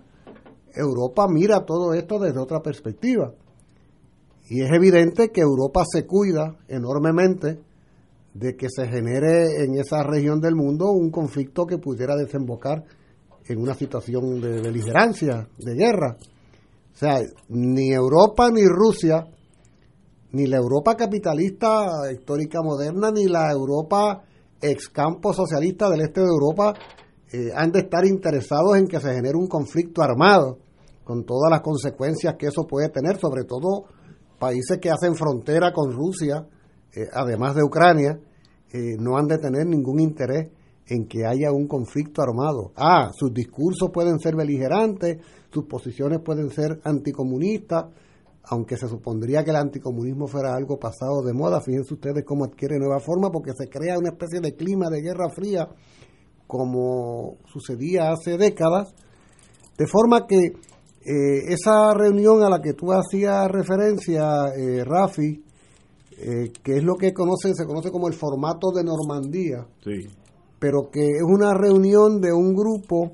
Europa mira todo esto desde otra perspectiva. Y es evidente que Europa se cuida enormemente de que se genere en esa región del mundo un conflicto que pudiera desembocar en una situación de beligerancia, de guerra. O sea, ni Europa ni Rusia ni la Europa capitalista histórica moderna, ni la Europa ex campo socialista del este de Europa eh, han de estar interesados en que se genere un conflicto armado, con todas las consecuencias que eso puede tener, sobre todo países que hacen frontera con Rusia, eh, además de Ucrania, eh, no han de tener ningún interés en que haya un conflicto armado. Ah, sus discursos pueden ser beligerantes, sus posiciones pueden ser anticomunistas, aunque se supondría que el anticomunismo fuera algo pasado de moda, fíjense ustedes cómo adquiere nueva forma, porque se crea una especie de clima de guerra fría, como sucedía hace décadas, de forma que eh, esa reunión a la que tú hacías referencia, eh, Rafi, eh, que es lo que conocen, se conoce como el formato de Normandía, pero que es una reunión de un grupo,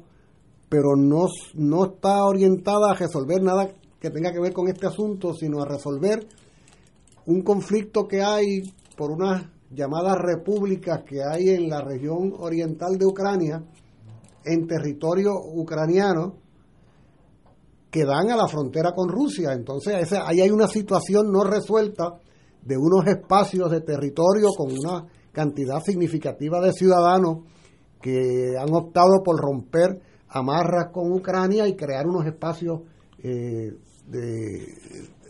pero no, no está orientada a resolver nada que tenga que ver con este asunto, sino a resolver un conflicto que hay por unas llamadas repúblicas que hay en la región oriental de Ucrania, en territorio ucraniano, que dan a la frontera con Rusia. Entonces, ahí hay una situación no resuelta de unos espacios de territorio con una cantidad significativa de ciudadanos que han optado por romper amarras con Ucrania y crear unos espacios eh, de,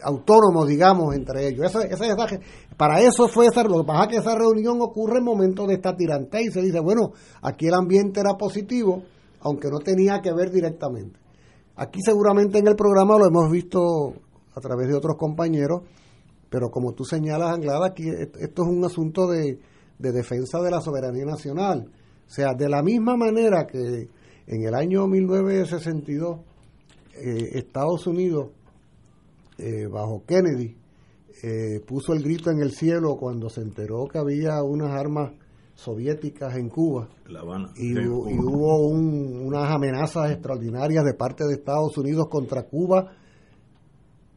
autónomos, digamos, entre ellos. para eso fue esa, lo que pasa es que esa reunión ocurre en momentos de esta tirantez y se dice, bueno, aquí el ambiente era positivo, aunque no tenía que ver directamente. Aquí seguramente en el programa lo hemos visto a través de otros compañeros, pero como tú señalas, Anglada, aquí esto es un asunto de, defensa de la soberanía nacional. O sea, de la misma manera que en el año 1962 eh, Estados Unidos, eh, bajo Kennedy, eh, puso el grito en el cielo cuando se enteró que había unas armas soviéticas en Cuba y, hubo unas amenazas extraordinarias de parte de Estados Unidos contra Cuba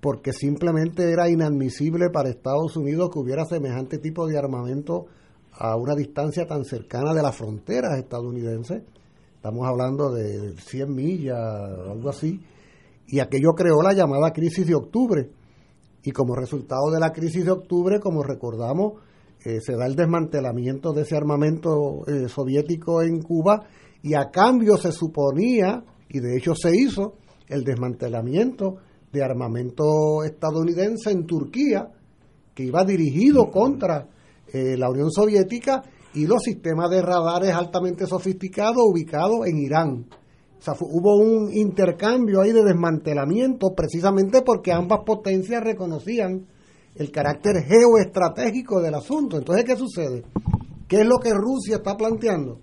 porque simplemente era inadmisible para Estados Unidos que hubiera semejante tipo de armamento a una distancia tan cercana de las fronteras estadounidenses. Estamos hablando de 100 millas, algo así. Y aquello creó la llamada crisis de octubre. Y como resultado de la crisis de octubre, como recordamos, eh, se da el desmantelamiento de ese armamento eh, soviético en Cuba y a cambio se suponía, y de hecho se hizo, el desmantelamiento de armamento estadounidense en Turquía, que iba dirigido contra eh, la Unión Soviética y los sistemas de radares altamente sofisticados ubicados en Irán. O sea, hubo un intercambio ahí de desmantelamiento precisamente porque ambas potencias reconocían el carácter geoestratégico del asunto. Entonces, ¿qué sucede? ¿Qué es lo que Rusia está planteando?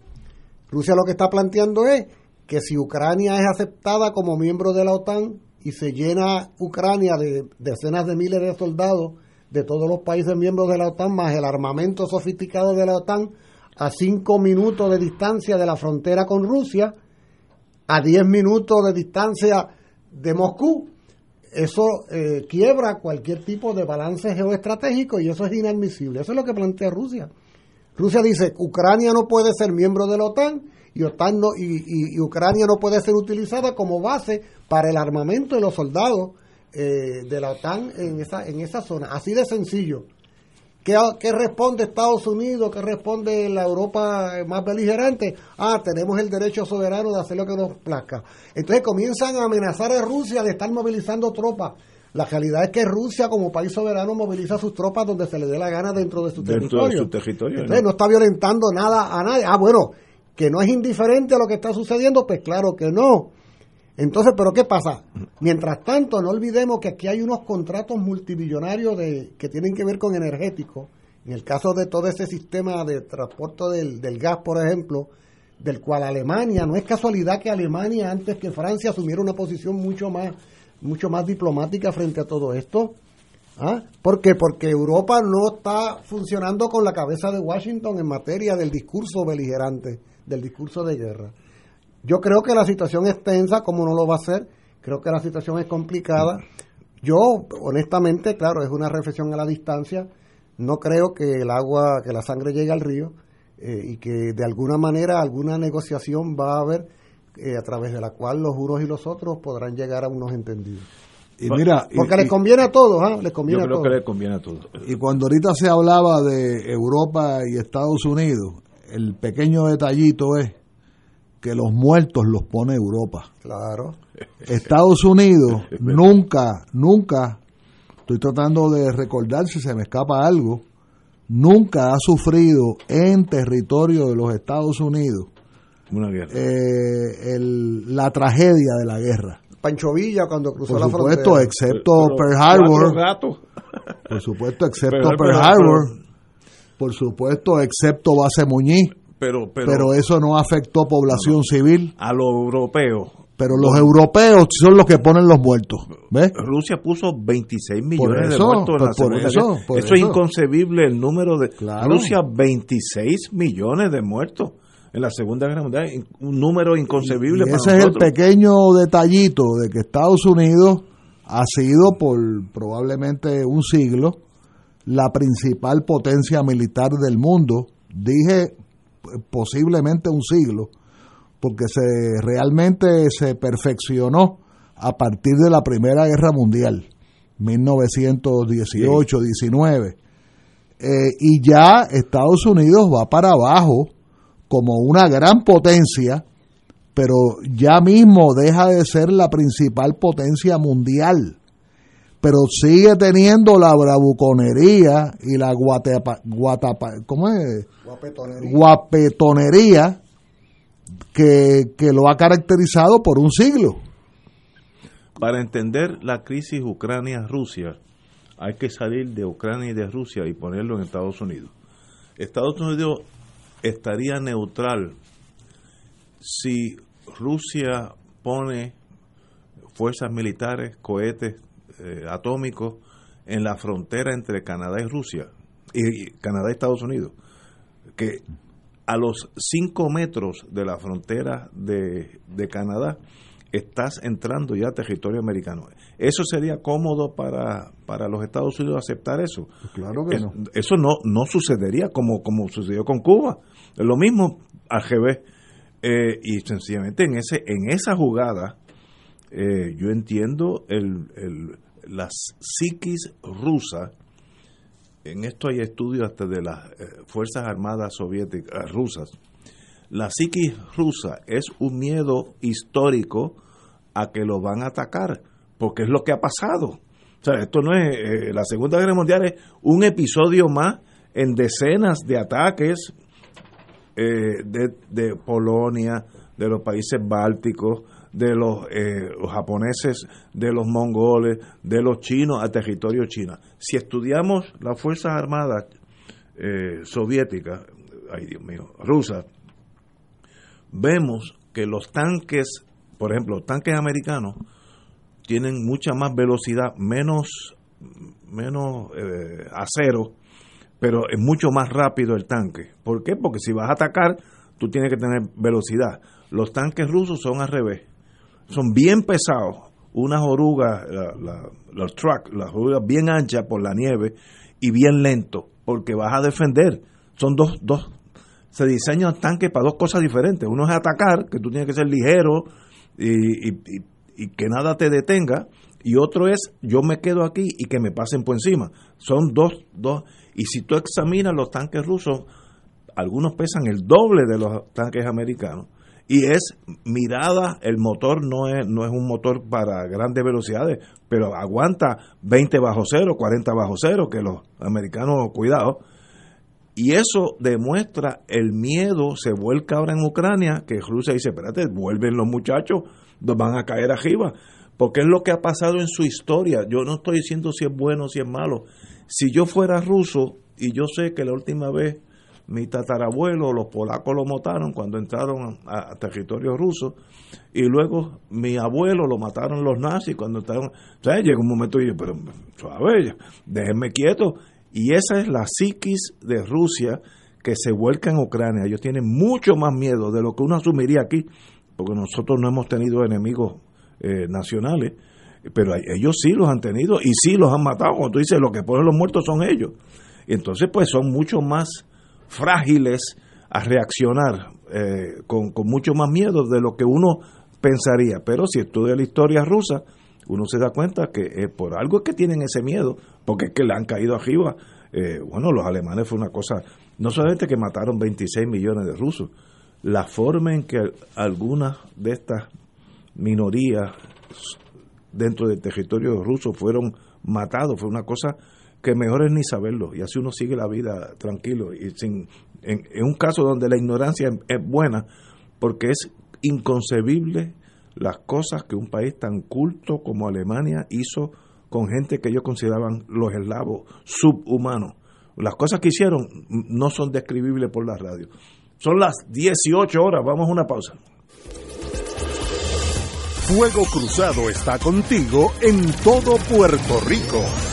Rusia lo que está planteando es que si Ucrania es aceptada como miembro de la OTAN y se llena Ucrania de decenas de miles de soldados de todos los países miembros de la OTAN, más el armamento sofisticado de la OTAN, a cinco minutos de distancia de la frontera con Rusia, a diez minutos de distancia de Moscú, eso eh, quiebra cualquier tipo de balance geoestratégico y eso es inadmisible. Eso es lo que plantea Rusia. Rusia dice, Ucrania no puede ser miembro de la OTAN y, y, Ucrania no puede ser utilizada como base para el armamento de los soldados eh, de la OTAN en esa, en esa zona. Así de sencillo. ¿Qué, responde Estados Unidos? ¿Qué responde la Europa más beligerante? Ah, tenemos el derecho soberano de hacer lo que nos plazca. Entonces comienzan a amenazar a Rusia de estar movilizando tropas. La realidad es que Rusia, como país soberano, moviliza sus tropas donde se le dé la gana dentro de su territorio. Entonces ¿no? está violentando nada a nadie. Ah, bueno, que no es indiferente a lo que está sucediendo, pues claro que no. Entonces, ¿pero qué pasa? Mientras tanto, no olvidemos que aquí hay unos contratos multimillonarios de, que tienen que ver con energéticos. En el caso de todo ese sistema de transporte del, del gas, por ejemplo, del cual Alemania, no es casualidad que Alemania, antes que Francia, asumiera una posición mucho más, mucho más diplomática frente a todo esto. ¿Ah? ¿Por qué? Porque Europa no está funcionando con la cabeza de Washington en materia del discurso beligerante, del discurso de guerra. Yo creo que la situación es tensa, como no lo va a ser. Creo que la situación es complicada. Yo, honestamente, claro, es una reflexión a la distancia. No creo que el agua, que la sangre llegue al río eh, y que de alguna manera alguna negociación va a haber eh, a través de la cual los unos y los otros podrán llegar a unos entendidos. Y mira, porque les conviene a todos, ¿ah? Les conviene yo creo que les conviene a todos. Y cuando ahorita se hablaba de Europa y Estados Unidos, el pequeño detallito es que los muertos los pone Europa. Claro. Estados Unidos nunca, nunca, estoy tratando de recordar si se me escapa algo, nunca ha sufrido en territorio de los Estados Unidos Una guerra. Eh, la tragedia de la guerra. Pancho Villa cuando cruzó la frontera. Por supuesto, excepto Pearl Harbor. Por supuesto, excepto Pearl Harbor. Por supuesto, excepto Base Muñiz pero, eso no afectó población civil. A los europeos. Pero los europeos son los que ponen los muertos. ¿ves? Rusia puso 26 millones de muertos en la Segunda eso, eso, es inconcebible el número de... Rusia 26 millones de muertos en la Segunda Guerra Mundial. Un número inconcebible. ese es el pequeño detallito de que Estados Unidos ha sido por probablemente un siglo la principal potencia militar del mundo. Dije posiblemente un siglo, porque se realmente se perfeccionó a partir de la Primera Guerra Mundial, 1918-19. Eh, y ya Estados Unidos va para abajo como una gran potencia, pero ya mismo deja de ser la principal potencia mundial pero sigue teniendo la bravuconería y la guatepa, ¿cómo es? Guapetonería, Guapetonería que, que lo ha caracterizado por un siglo. Para entender la crisis Ucrania-Rusia, hay que salir de Ucrania y de Rusia y ponerlo en Estados Unidos. Estados Unidos estaría neutral si Rusia pone fuerzas militares, cohetes, eh, atómicos en la frontera entre Canadá y Rusia, y, Canadá y Estados Unidos, que a los 5 metros de la frontera de, Canadá estás entrando ya a territorio americano. ¿Eso sería cómodo para, para los Estados Unidos aceptar eso? Claro que no. Eso no, no sucedería como, como sucedió con Cuba. Lo mismo al eh, y sencillamente en, ese, en esa jugada eh, yo entiendo el, el, las psiquis rusas, en esto hay estudios hasta de las eh, Fuerzas Armadas Soviéticas rusas, la psiquis rusa es un miedo histórico a que lo van a atacar, porque es lo que ha pasado. O sea, esto no es, eh, la Segunda Guerra Mundial es un episodio más en decenas de ataques de, de Polonia, de los países bálticos, de los, eh, japoneses, de los mongoles, de los chinos a territorio chino. Si estudiamos las Fuerzas Armadas eh, soviéticas, ay Dios mío, rusas, vemos que los tanques, por ejemplo, los tanques americanos, tienen mucha más velocidad, menos, menos eh, acero, pero es mucho más rápido el tanque. ¿Por qué? Porque si vas a atacar, tú tienes que tener velocidad. Los tanques rusos son al revés son bien pesados, unas orugas, los trucks, las orugas bien anchas por la nieve y bien lentos, porque vas a defender. Son dos, dos, se diseñan tanques para dos cosas diferentes. Uno es atacar, que tú tienes que ser ligero y, y que nada te detenga, y otro es yo me quedo aquí y que me pasen por encima. Son dos, dos. Y si tú examinas los tanques rusos, algunos pesan el doble de los tanques americanos y es mirada, el motor no es, no es un motor para grandes velocidades, pero aguanta 20 bajo cero, 40 bajo cero, que los americanos, cuidado. Y eso demuestra el miedo, se vuelca ahora en Ucrania, que Rusia dice, espérate, vuelven los muchachos, nos van a caer arriba, porque es lo que ha pasado en su historia. Yo no estoy diciendo si es bueno o si es malo. Si yo fuera ruso, y yo sé que la última vez mi tatarabuelo, los polacos lo mataron cuando entraron a, territorio ruso, y luego mi abuelo lo mataron los nazis cuando entraron. O sea, llega un momento y yo, pero suave, déjenme quieto. Y esa es la psiquis de Rusia que se vuelca en Ucrania. Ellos tienen mucho más miedo de lo que uno asumiría aquí, porque nosotros no hemos tenido enemigos eh, nacionales, pero ellos sí los han tenido y sí los han matado. Cuando tú dices, lo que ponen los muertos son ellos. Y entonces, pues son mucho más frágiles a reaccionar eh, con, mucho más miedo de lo que uno pensaría. Pero si estudia la historia rusa, uno se da cuenta que eh, por algo es que tienen ese miedo, porque es que le han caído arriba. Eh, bueno, los alemanes fue una cosa, no solamente que mataron 26 millones de rusos, la forma en que algunas de estas minorías dentro del territorio ruso fueron matados fue una cosa que mejor es ni saberlo y así uno sigue la vida tranquilo y sin en, un caso donde la ignorancia es buena porque es inconcebible las cosas que un país tan culto como Alemania hizo con gente que ellos consideraban los eslavos subhumanos. Las cosas que hicieron no son describibles por la radio. Son las 18 horas, vamos a una pausa. Fuego Cruzado está contigo en todo Puerto Rico.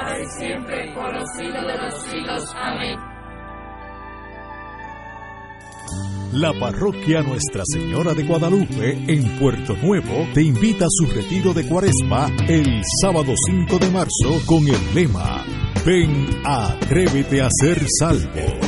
La parroquia Nuestra Señora de Guadalupe en Puerto Nuevo te invita a su retiro de cuaresma el sábado 5 de marzo con el lema Ven, atrévete a ser salvo. De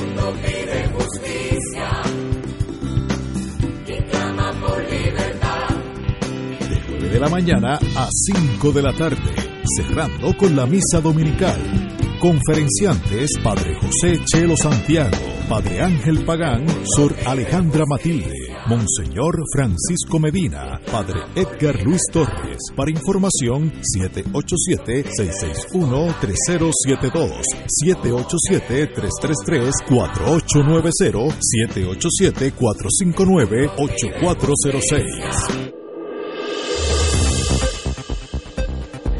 9 de la mañana a 5 de la tarde, cerrando con la misa dominical. Conferenciantes Padre José Chelo Santiago, Padre Ángel Pagán, Sor Alejandra Matilde, Monseñor Francisco Medina, Padre Edgar Luis Torres. Para información, 787-661-3072, 787-333-4890, 787-459-8406.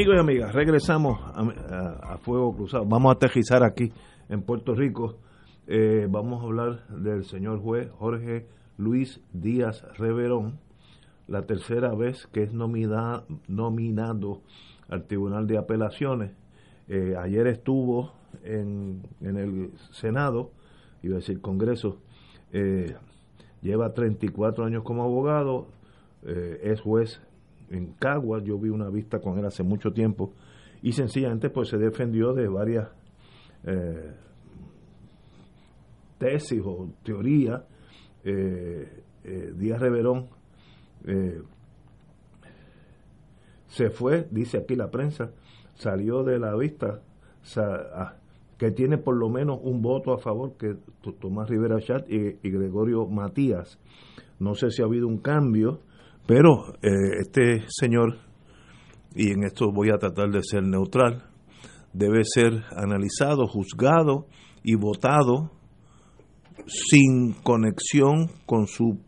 Amigos y amigas, regresamos a, Fuego Cruzado. Vamos a aterrizar aquí en Puerto Rico. Eh, vamos a hablar del señor juez Jorge Luis Díaz Reverón, la tercera vez que es nomina- nominado al Tribunal de Apelaciones. Eh, ayer estuvo en, en el Senado, iba a decir Congreso, eh, lleva 34 años como abogado, eh, es juez en Caguas, yo vi una vista con él hace mucho tiempo y sencillamente pues se defendió de varias eh, tesis o teorías. Eh, eh, Díaz Reverón eh, se fue, dice aquí la prensa, salió de la vista ah, que tiene por lo menos un voto a favor que Tomás Rivera Chat y Gregorio Matías. No sé si ha habido un cambio, pero eh, este señor, y en esto voy a tratar de ser neutral, debe ser analizado, juzgado y votado sin conexión con su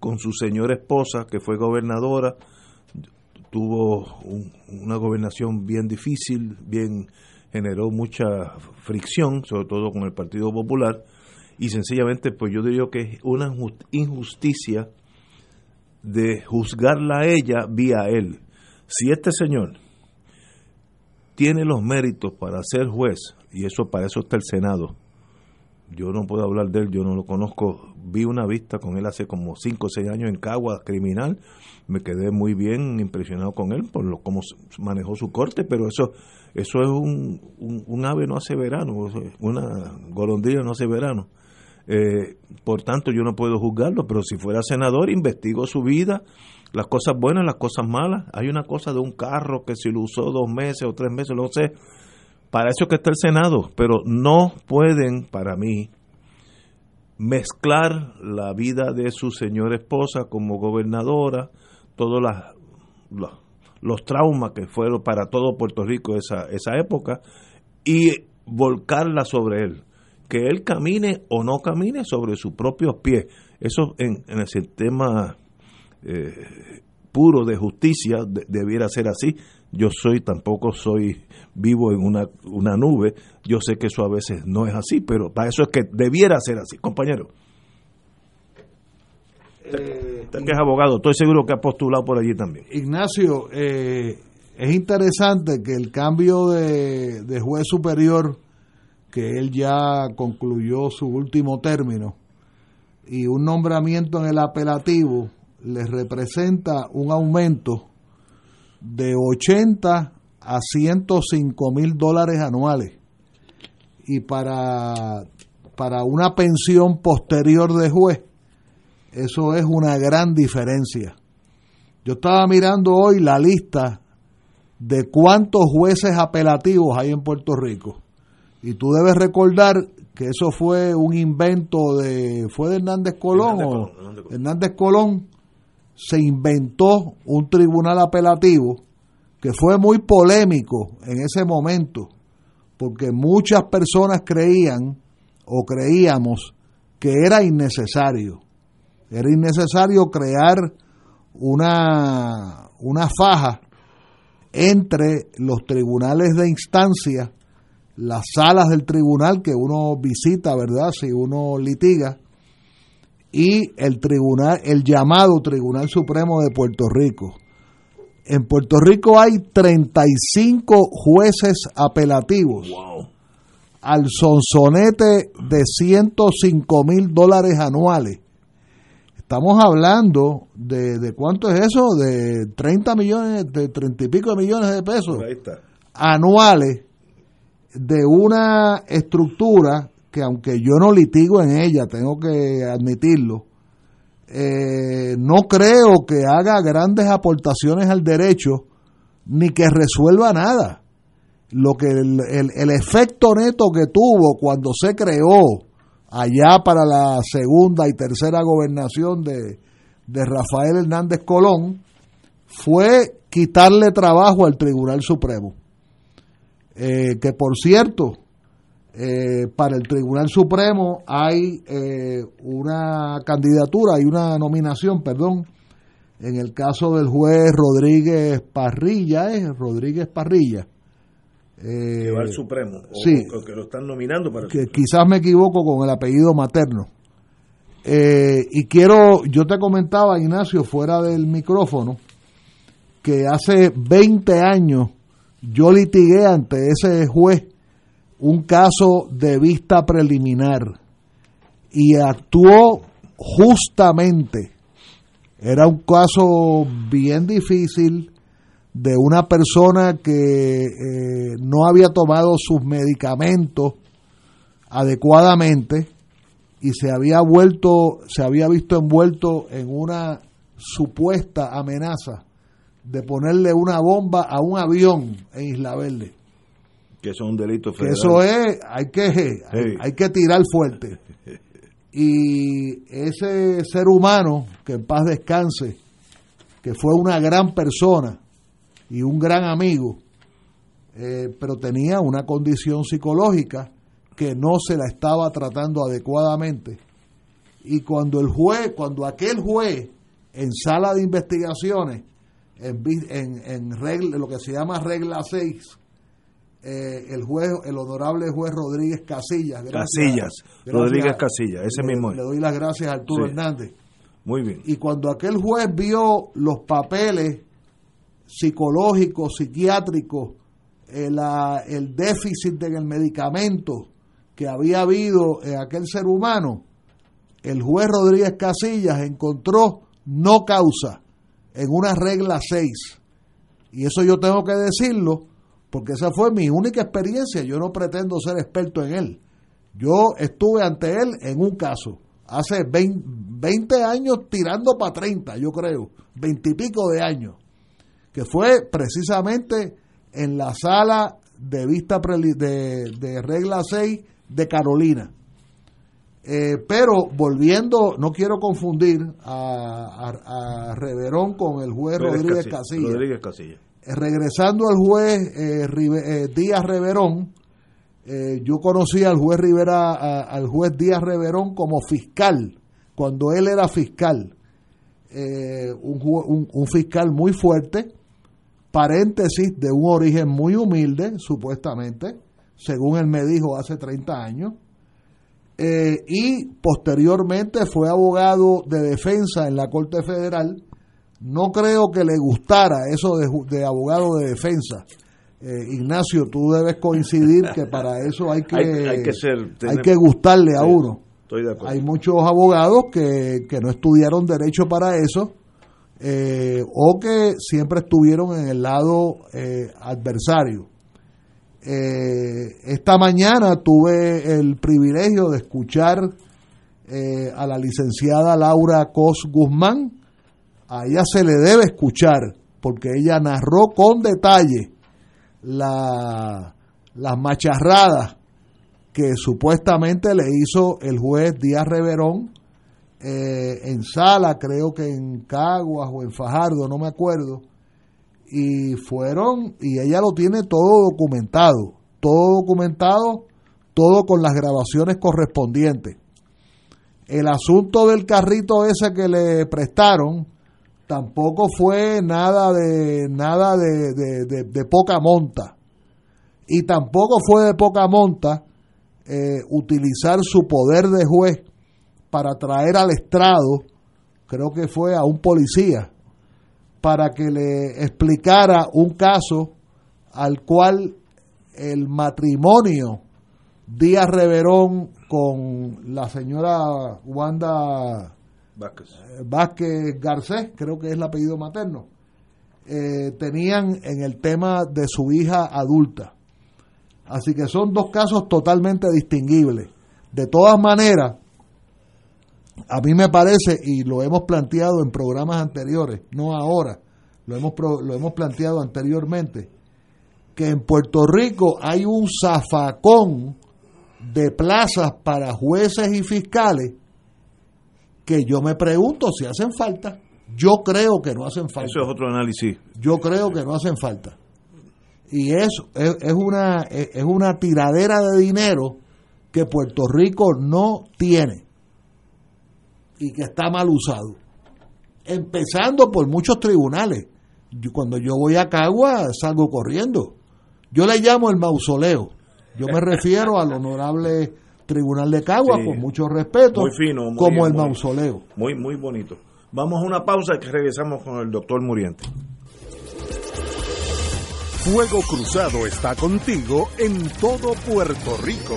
con su señora esposa que fue gobernadora. Tuvo un- una gobernación bien difícil, bien generó mucha fricción, sobre todo con el Partido Popular, y sencillamente pues yo diría que es una injust- injusticia de juzgarla a ella vía él. Si este señor tiene los méritos para ser juez, y eso para eso está el Senado, yo no puedo hablar de él, yo no lo conozco. Vi una vista con él hace como 5 o 6 años en Cagua criminal. Me quedé muy bien impresionado con él por lo cómo manejó su corte, pero eso eso es un, un, un ave no hace verano, una golondrina no hace verano. Eh, por tanto, yo no puedo juzgarlo, pero si fuera senador, investigo su vida, las cosas buenas, las cosas malas. Hay una cosa de un carro que si lo usó dos meses o tres meses, no sé. Para eso que está el Senado, pero no pueden, para mí, mezclar la vida de su señora esposa como gobernadora, todos los, los traumas que fueron para todo Puerto Rico esa, esa época, y volcarla sobre él. Que él camine o no camine sobre sus propios pies. Eso en, en el sistema eh, puro de justicia de- debiera ser así. Yo soy, tampoco soy vivo en una, una nube. Yo sé que eso a veces no es así, pero para eso es que debiera ser así. Compañero. Usted que es abogado, estoy seguro que ha postulado por allí también. Ignacio, eh, es interesante que el cambio de, de juez superior, que él ya concluyó su último término, y un nombramiento en el apelativo, le representa un aumento de 80 a 105 mil dólares anuales. Y para, para una pensión posterior de juez, eso es una gran diferencia. Yo estaba mirando hoy la lista de cuántos jueces apelativos hay en Puerto Rico. Y tú debes recordar que eso fue un invento de... ¿Fue de Hernández Colón? Hernández o- Colón, Hernández Colón. Hernández Colón se inventó un tribunal apelativo que fue muy polémico en ese momento, porque muchas personas creían o creíamos que era innecesario. Era innecesario crear una, una faja entre los tribunales de instancia, las salas del tribunal que uno visita, ¿verdad? Si uno litiga, y el tribunal, el llamado Tribunal Supremo de Puerto Rico. En Puerto Rico hay 35 jueces apelativos al sonsonete de 105 mil dólares anuales. Estamos hablando de, de cuánto es eso, de 30 millones, de 30 y pico de millones de pesos Ahí está. anuales de una estructura que aunque yo no litigo en ella, tengo que admitirlo, eh, no creo que haga grandes aportaciones al derecho ni que resuelva nada. Lo que el, el- el efecto neto que tuvo cuando se creó allá para la segunda y tercera gobernación de, de Rafael Hernández Colón fue quitarle trabajo al Tribunal Supremo. Eh, que por cierto, eh, para el Tribunal Supremo hay eh, una candidatura, hay una nominación, perdón, en el caso del juez Rodríguez Parrilla, ¿es? Rodríguez Parrilla. Eh, que va al Supremo. O, sí. o que lo están nominando para el que quizás me equivoco con el apellido materno. Eh, y quiero, yo te comentaba, Ignacio, fuera del micrófono, que hace 20 años yo litigué ante ese juez un caso de vista preliminar y actuó justamente. Era un caso bien difícil de una persona que eh, no había tomado sus medicamentos adecuadamente y se había vuelto, se había visto envuelto en una supuesta amenaza de ponerle una bomba a un avión en Isla Verde. que eso es un delito Que federal. eso es, hay que, hay, Sí. hay que tirar fuerte. Y ese ser humano, que en paz descanse, que fue una gran persona y un gran amigo, eh, pero tenía una condición psicológica que no se la estaba tratando adecuadamente. Y cuando el juez, cuando aquel juez en sala de investigaciones en, en, en regla, lo que se llama regla 6, eh, el juez, el honorable juez Rodríguez Casillas. gracias- Casillas, gracias Rodríguez Casillas, ese le- mismo. Le doy las gracias a Arturo Sí. Hernández. Muy bien. Y cuando aquel juez vio los papeles psicológicos, psiquiátricos, eh, la- el déficit en el medicamento que había habido en aquel ser humano, el juez Rodríguez Casillas encontró no causa en una regla 6. Y eso yo tengo que decirlo porque esa fue mi única experiencia. Yo no pretendo ser experto en él. Yo estuve ante él en un caso, hace 20, 20 años tirando para 30, yo creo, 20 y pico de años, que fue precisamente en la sala de vista de, de regla 6 de Carolina. Eh, pero volviendo, no quiero confundir a, a- a Reverón con el juez Rodríguez Casilla. Rodríguez Casilla. Eh, regresando al juez eh, Rive- eh, Díaz Reverón, yo conocí al juez Rivera, a- al juez Díaz Reverón como fiscal, cuando él era fiscal. Eh, un, un- un fiscal muy fuerte, paréntesis de un origen muy humilde, supuestamente, según él me dijo hace 30 años. Eh, y posteriormente fue abogado de defensa en la Corte Federal. No creo que le gustara eso de, abogado de defensa. Eh, Ignacio, tú debes coincidir que para eso hay que, Hay- hay que ser- hay que gustarle a Sí, uno. Estoy de acuerdo. Hay muchos abogados que, que no estudiaron derecho para eso eh, o que siempre estuvieron en el lado eh, adversario. Eh, esta mañana tuve el privilegio de escuchar eh, a la licenciada Laura Cos Guzmán. A ella se le debe escuchar porque ella narró con detalle la, las macharradas que supuestamente le hizo el juez Díaz Reverón eh, en Sala, creo que en Caguas o en Fajardo, no me acuerdo, y fueron, y ella lo tiene todo documentado, todo documentado, todo con las grabaciones correspondientes. El asunto del carrito ese que le prestaron tampoco fue nada de nada de, de- de- poca monta y tampoco fue de poca monta eh, utilizar su poder de juez para traer al estrado, creo que fue a un policía, para que le explicara un caso al cual el matrimonio Díaz Reverón con la señora Wanda Vázquez. eh, Vázquez Garcés, creo que es el apellido materno, eh, tenían en el tema de su hija adulta. Así que son dos casos totalmente distinguibles. De todas maneras, a mí me parece, y lo hemos planteado en programas anteriores, no ahora, lo hemos, lo hemos planteado anteriormente, que en Puerto Rico hay un zafacón de plazas para jueces y fiscales que yo me pregunto si hacen falta. Yo creo que no hacen falta. Eso es otro análisis. Yo creo que no hacen falta. Y eso es, es una, es una tiradera de dinero que Puerto Rico no tiene y que está mal usado. Empezando por muchos tribunales. Yo- cuando yo voy a Cagua salgo corriendo. Yo le llamo el mausoleo. Yo me refiero al honorable Tribunal de Cagua, Sí. con mucho respeto, Muy fino. muy- como el muy- mausoleo. Muy, muy bonito. Vamos a una pausa y que regresamos con el doctor Muriente. Fuego Cruzado está contigo en todo Puerto Rico.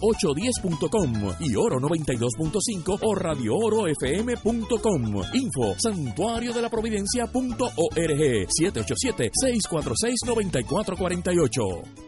810.com y Oro 92.5 o Radio Oro FM.com. Info santuario de la providencia.org 787-646-9448.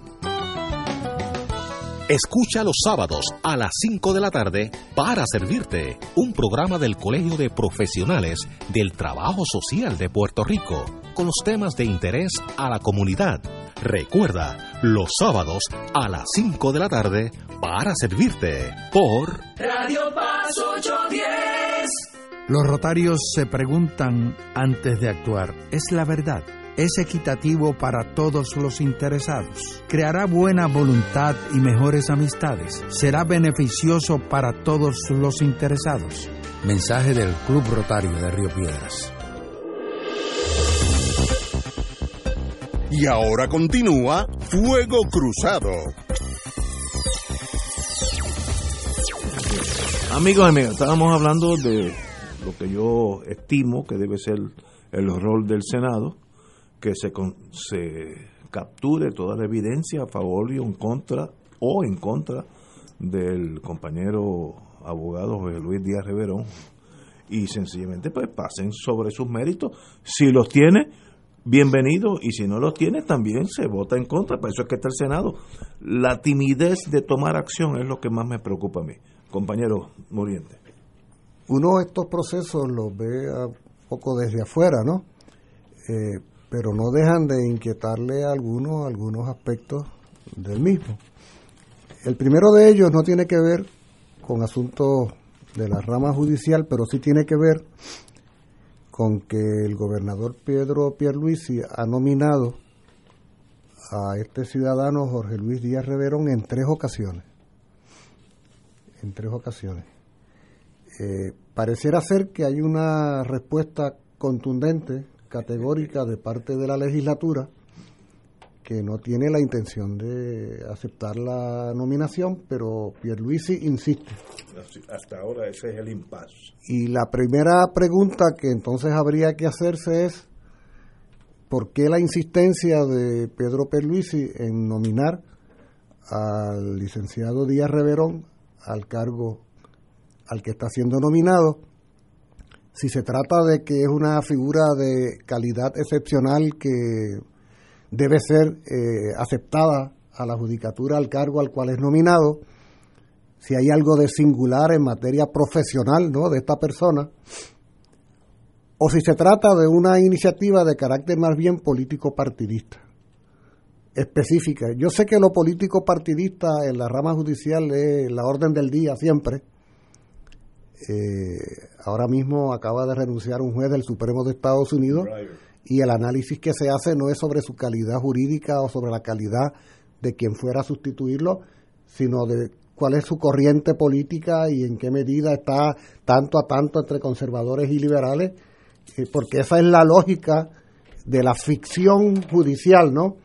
Escucha los sábados a las 5 de la tarde para servirte un programa del Colegio de Profesionales del Trabajo Social de Puerto Rico con los temas de interés a la comunidad. Recuerda, los sábados a las 5 de la tarde para servirte por Radio Paz 810. Los rotarios se preguntan antes de actuar, ¿es la verdad? ¿Es equitativo para todos los interesados? ¿Creará buena voluntad y mejores amistades? ¿Será beneficioso para todos los interesados? Mensaje del Club Rotario de Río Piedras. Y ahora continúa Fuego Cruzado. Amigos y amigas, estábamos hablando de lo que yo estimo que debe ser el rol del Senado, que se, se capture toda la evidencia a favor y en contra o en contra del compañero abogado José Luis Díaz Reverón y sencillamente pues pasen sobre sus méritos. Si los tiene, bienvenido y si no los tiene también se vota en contra, por eso es que está el Senado. La timidez de tomar acción es lo que más me preocupa a mí. Compañero Muriente. uno estos procesos los ve a poco desde afuera, ¿no? Eh, pero no dejan de inquietarle algunos algunos aspectos del mismo. El primero de ellos no tiene que ver con asuntos de la rama judicial, pero sí tiene que ver con que el gobernador Pedro Pierluisi ha nominado a este ciudadano Jorge Luis Díaz Reverón en tres ocasiones. En tres ocasiones. Eh, pareciera ser que hay una respuesta contundente, categórica de parte de la legislatura que no tiene la intención de aceptar la nominación, pero Pierluisi insiste. Hasta ahora ese es el impasse. Y la primera pregunta que entonces habría que hacerse es ¿por qué la insistencia de Pedro Pierluisi en nominar al licenciado Díaz Reverón al cargo al que está siendo nominado? Si se trata de que es una figura de calidad excepcional que debe ser eh, aceptada a la judicatura al cargo al cual es nominado, si hay algo de singular en materia profesional ¿no? de esta persona, o si se trata de una iniciativa de carácter más bien político partidista, específica. Yo sé que lo político partidista en la rama judicial es la orden del día siempre. Eh, ahora mismo acaba de renunciar un juez del Supremo de Estados Unidos y el análisis que se hace no es sobre su calidad jurídica o sobre la calidad de quien fuera a sustituirlo, sino de cuál es su corriente política y en qué medida está tanto a tanto entre conservadores y liberales, eh, porque esa es la lógica de la ficción judicial, ¿no?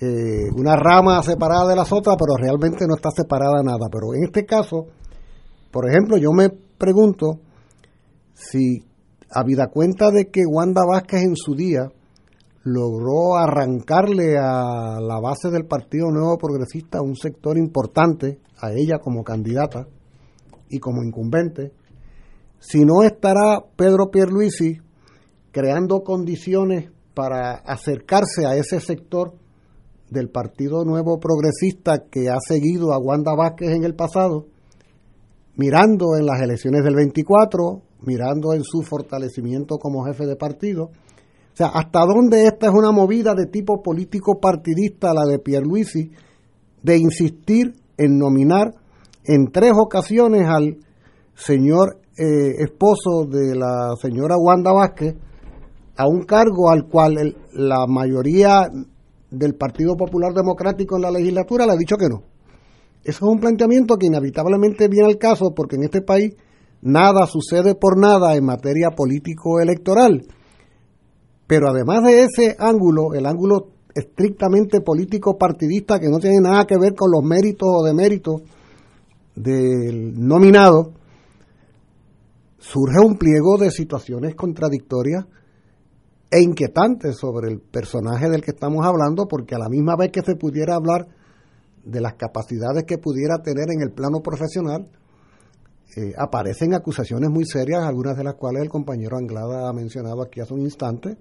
Eh, una rama separada de las otras, pero realmente no está separada nada. Pero en este caso, por ejemplo, yo me pregunto si, habida cuenta de que Wanda Vázquez en su día logró arrancarle a la base del Partido Nuevo Progresista un sector importante, a ella como candidata y como incumbente, si no estará Pedro Pierluisi creando condiciones para acercarse a ese sector del Partido Nuevo Progresista que ha seguido a Wanda Vázquez en el pasado, mirando en las elecciones del 24, mirando en su fortalecimiento como jefe de partido. O sea, hasta dónde esta es una movida de tipo político partidista, la de Pierluisi, de insistir en nominar en tres ocasiones al señor eh, esposo de la señora Wanda Vázquez a un cargo al cual la mayoría del Partido Popular Democrático en la legislatura le ha dicho que no. Eso es un planteamiento que inevitablemente viene al caso porque en este país nada sucede por nada en materia político-electoral. Pero además de ese ángulo, el ángulo estrictamente político partidista que no tiene nada que ver con los méritos o deméritos del nominado, surge un pliego de situaciones contradictorias e inquietantes sobre el personaje del que estamos hablando, porque a la misma vez que se pudiera hablar de las capacidades que pudiera tener en el plano profesional, eh, aparecen acusaciones muy serias, algunas de las cuales el compañero Anglada ha mencionado aquí hace un instante.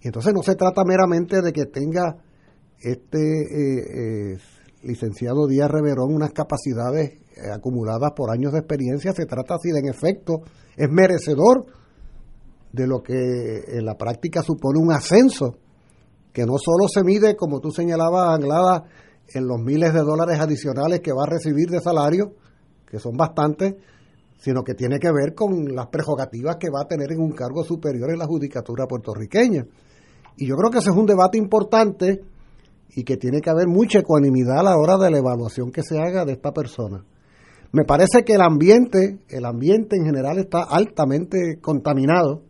Y entonces no se trata meramente de que tenga este eh, eh, licenciado Díaz Reverón unas capacidades acumuladas por años de experiencia, se trata si en efecto es merecedor de lo que en la práctica supone un ascenso, que no solo se mide, como tú señalabas, Anglada, en los miles de dólares adicionales que va a recibir de salario, que son bastantes, sino que tiene que ver con las prerrogativas que va a tener en un cargo superior en la judicatura puertorriqueña. Y yo creo que ese es un debate importante y que tiene que haber mucha ecuanimidad a la hora de la evaluación que se haga de esta persona. Me parece que el ambiente, el ambiente en general está altamente contaminado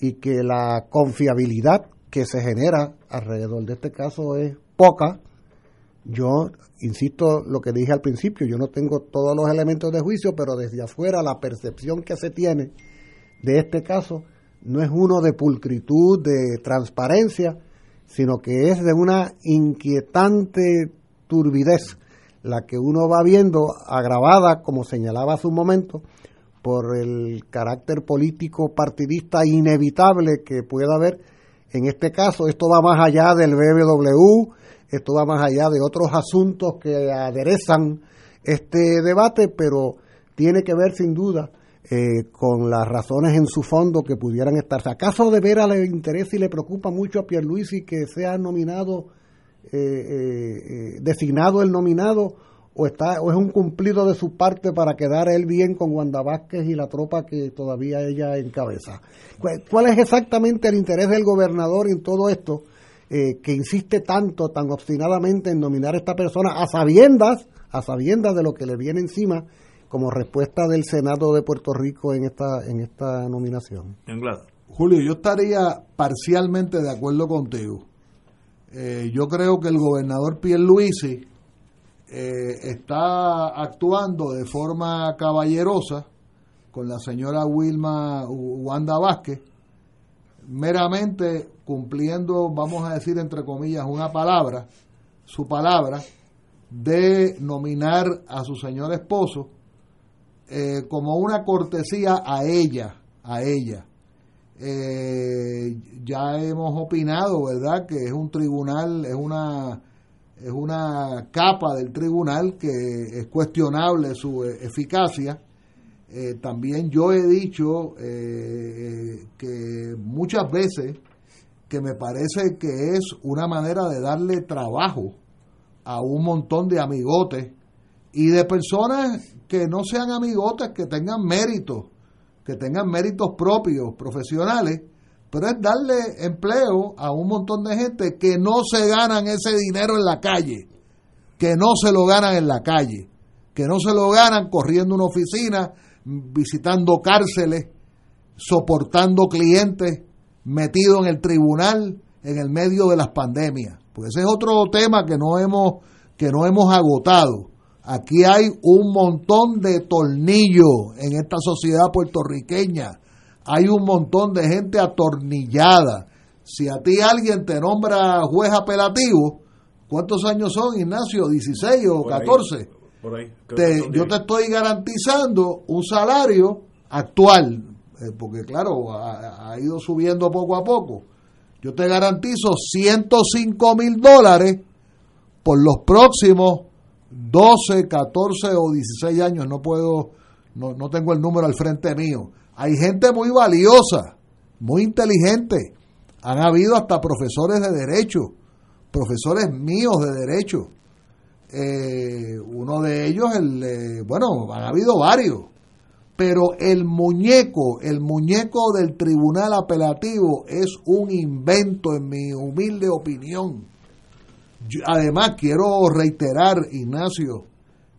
y que la confiabilidad que se genera alrededor de este caso es poca. Yo insisto lo que dije al principio, yo no tengo todos los elementos de juicio, pero desde afuera la percepción que se tiene de este caso no es uno de pulcritud, de transparencia, sino que es de una inquietante turbidez la que uno va viendo agravada, como señalaba hace un momento, por el carácter político partidista inevitable que pueda haber en este caso. Esto va más allá del BBW, esto va más allá de otros asuntos que aderezan este debate, pero tiene que ver sin duda eh, con las razones en su fondo que pudieran estar. ¿Acaso de veras le interesa y le preocupa mucho a Pierluisi que sea nominado, eh, eh, designado el nominado? o está o es un cumplido de su parte para quedar él bien con Wanda Vázquez y la tropa que todavía ella encabeza. ¿Cuál es exactamente el interés del gobernador en todo esto eh, que insiste tanto, tan obstinadamente en nominar a esta persona a sabiendas, a sabiendas de lo que le viene encima como respuesta del Senado de Puerto Rico en esta en esta nominación? Julio, yo estaría parcialmente de acuerdo contigo. Eh, yo creo que el gobernador Pierluisi eh, está actuando de forma caballerosa con la señora Wilma Wanda Vázquez, meramente cumpliendo, vamos a decir entre comillas, una palabra, su palabra, de nominar a su señor esposo eh, como una cortesía a ella, a ella. Eh, ya hemos opinado, ¿verdad?, que es un tribunal, es una es una capa del tribunal que es cuestionable su eficacia. Eh, también yo he dicho eh, que muchas veces que me parece que es una manera de darle trabajo a un montón de amigotes y de personas que no sean amigotes, que tengan méritos, que tengan méritos propios, profesionales, pero es darle empleo a un montón de gente que no se ganan ese dinero en la calle, que no se lo ganan en la calle, que no se lo ganan corriendo una oficina, visitando cárceles, soportando clientes, metidos en el tribunal en el medio de las pandemias. Pues ese es otro tema que no hemos que no hemos agotado. Aquí hay un montón de tornillos en esta sociedad puertorriqueña hay un montón de gente atornillada. Si a ti alguien te nombra juez apelativo, ¿cuántos años son, Ignacio? ¿16 o 14? Yo te estoy garantizando un salario actual, eh, porque claro, ha, ha, ido subiendo poco a poco. Yo te garantizo 105 mil dólares por los próximos 12, 14 o 16 años. No puedo, no, no tengo el número al frente mío. Hay gente muy valiosa, muy inteligente. Han habido hasta profesores de derecho, profesores míos de derecho. Eh, uno de ellos, el, bueno, han habido varios. Pero el muñeco, el muñeco del tribunal apelativo es un invento, en mi humilde opinión. además, quiero reiterar, Ignacio,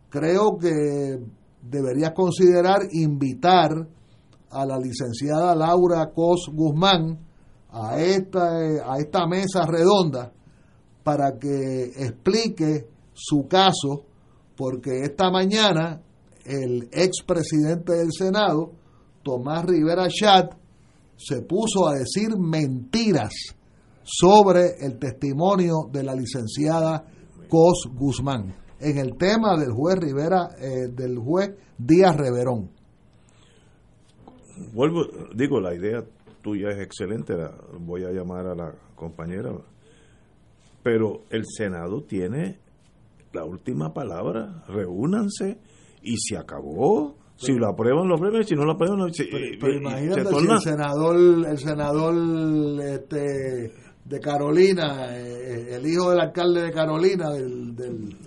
creo que deberías considerar invitar a la licenciada Laura Cos Guzmán a esta, a esta mesa redonda para que explique su caso, porque esta mañana el expresidente del Senado, Tomás Rivera Chat, se puso a decir mentiras sobre el testimonio de la licenciada Cos Guzmán en el tema del juez Rivera, eh, del juez Díaz Reverón. Vuelvo, digo, la idea tuya es excelente, voy a llamar a la compañera, pero el Senado tiene la última palabra, reúnanse y se acabó. Si lo aprueban, lo aprueban, si no lo aprueban, no, pero, imagínate si el senador, el senador este, de Carolina, eh, el hijo del alcalde de Carolina, del, del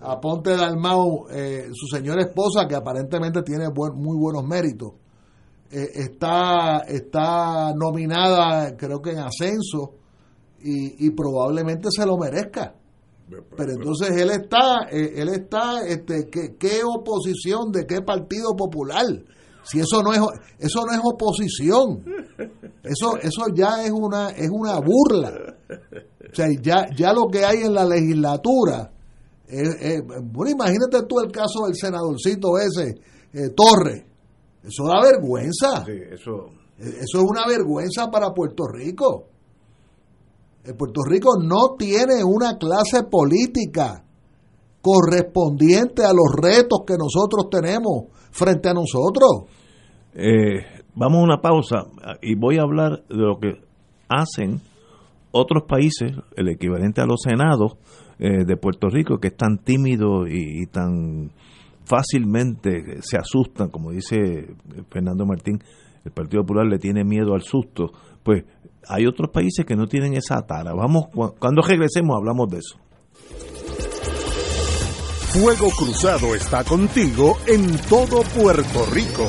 Aponte, Dalmau, eh, su señora esposa, que aparentemente tiene muy buenos méritos, eh, está, está nominada, creo que en ascenso, y, y probablemente se lo merezca. Pero entonces él está, eh, él está, este, ¿qué, ¿qué, oposición de qué partido popular? Si eso no es, eso no es oposición, eso, eso ya es una, es una burla. O sea, ya, ya lo que hay en la legislatura, bueno, imagínate tú el caso del senadorcito ese, eh, Torres, eso da vergüenza. eso... eso es una vergüenza para Puerto Rico. El Puerto Rico no tiene una clase política correspondiente a los retos que nosotros tenemos frente a nosotros. Eh, vamos a una pausa y voy a hablar de lo que hacen otros países, el equivalente a los senados eh, de Puerto Rico, que es tan tímido y tan fácilmente se asustan, como dice Fernando Martín, el Partido Popular le tiene miedo al susto, pues hay otros países que no tienen esa tara. Vamos, cuando regresemos hablamos de eso. Fuego Cruzado está contigo en todo Puerto Rico.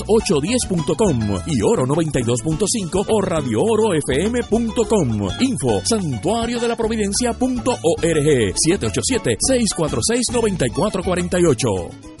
810.com y Oro 92.5 o Radio Oro FM.com. Info santuario de la providencia.org 787-646-9448.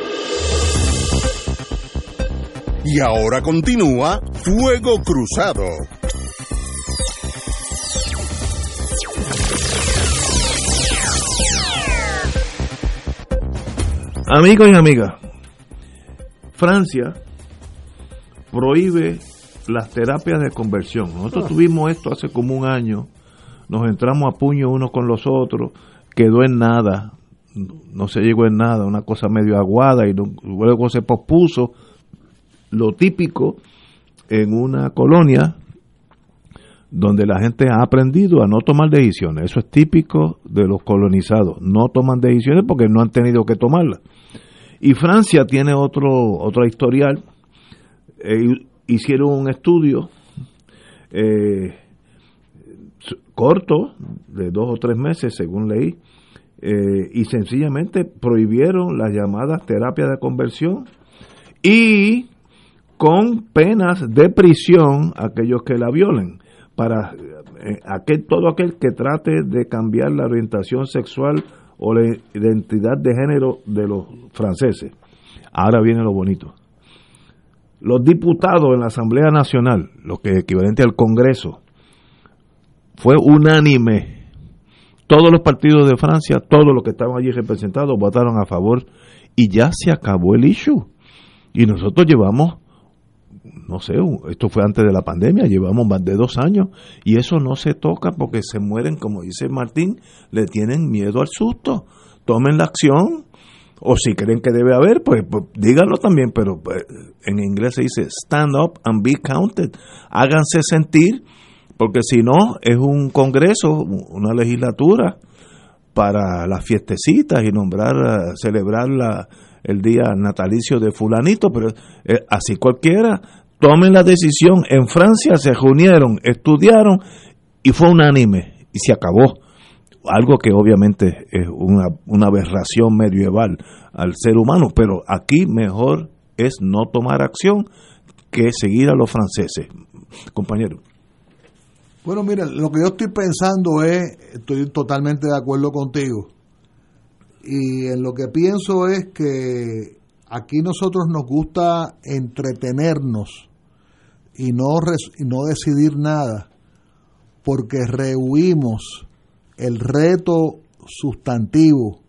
Y ahora continúa Fuego Cruzado. Amigos y amigas, Francia prohíbe las terapias de conversión. Nosotros tuvimos esto hace como un año, nos entramos a puño unos con los otros, quedó en nada, no se llegó en nada, una cosa medio aguada y luego se pospuso lo típico en una colonia donde la gente ha aprendido a no tomar decisiones. Eso es típico de los colonizados. No toman decisiones porque no han tenido que tomarlas. Y Francia tiene otro, otro historial. Eh, hicieron un estudio eh, corto, de dos o tres meses, según leí, eh, y sencillamente prohibieron las llamadas terapias de conversión y con penas de prisión a aquellos que la violen para eh, aquel todo aquel que trate de cambiar la orientación sexual o la identidad de género de los franceses. Ahora viene lo bonito. Los diputados en la Asamblea Nacional, lo que es equivalente al Congreso, fue unánime. Todos los partidos de Francia, todos los que estaban allí representados, votaron a favor y ya se acabó el issue. Y nosotros llevamos no sé, esto fue antes de la pandemia, llevamos más de dos años y eso no se toca porque se mueren, como dice Martín, le tienen miedo al susto. Tomen la acción o si creen que debe haber, pues, pues díganlo también, pero pues, en inglés se dice stand up and be counted. Háganse sentir porque si no es un congreso, una legislatura para las fiestecitas y nombrar, celebrar la, el día natalicio de fulanito, pero eh, así cualquiera, tomen la decisión. En Francia se reunieron, estudiaron y fue unánime y se acabó. Algo que obviamente es una, una aberración medieval al ser humano, pero aquí mejor es no tomar acción que seguir a los franceses. Compañero. Bueno, mira, lo que yo estoy pensando es, estoy totalmente de acuerdo contigo, y en lo que pienso es que aquí nosotros nos gusta entretenernos y no, y no decidir nada, porque rehuimos el reto sustantivo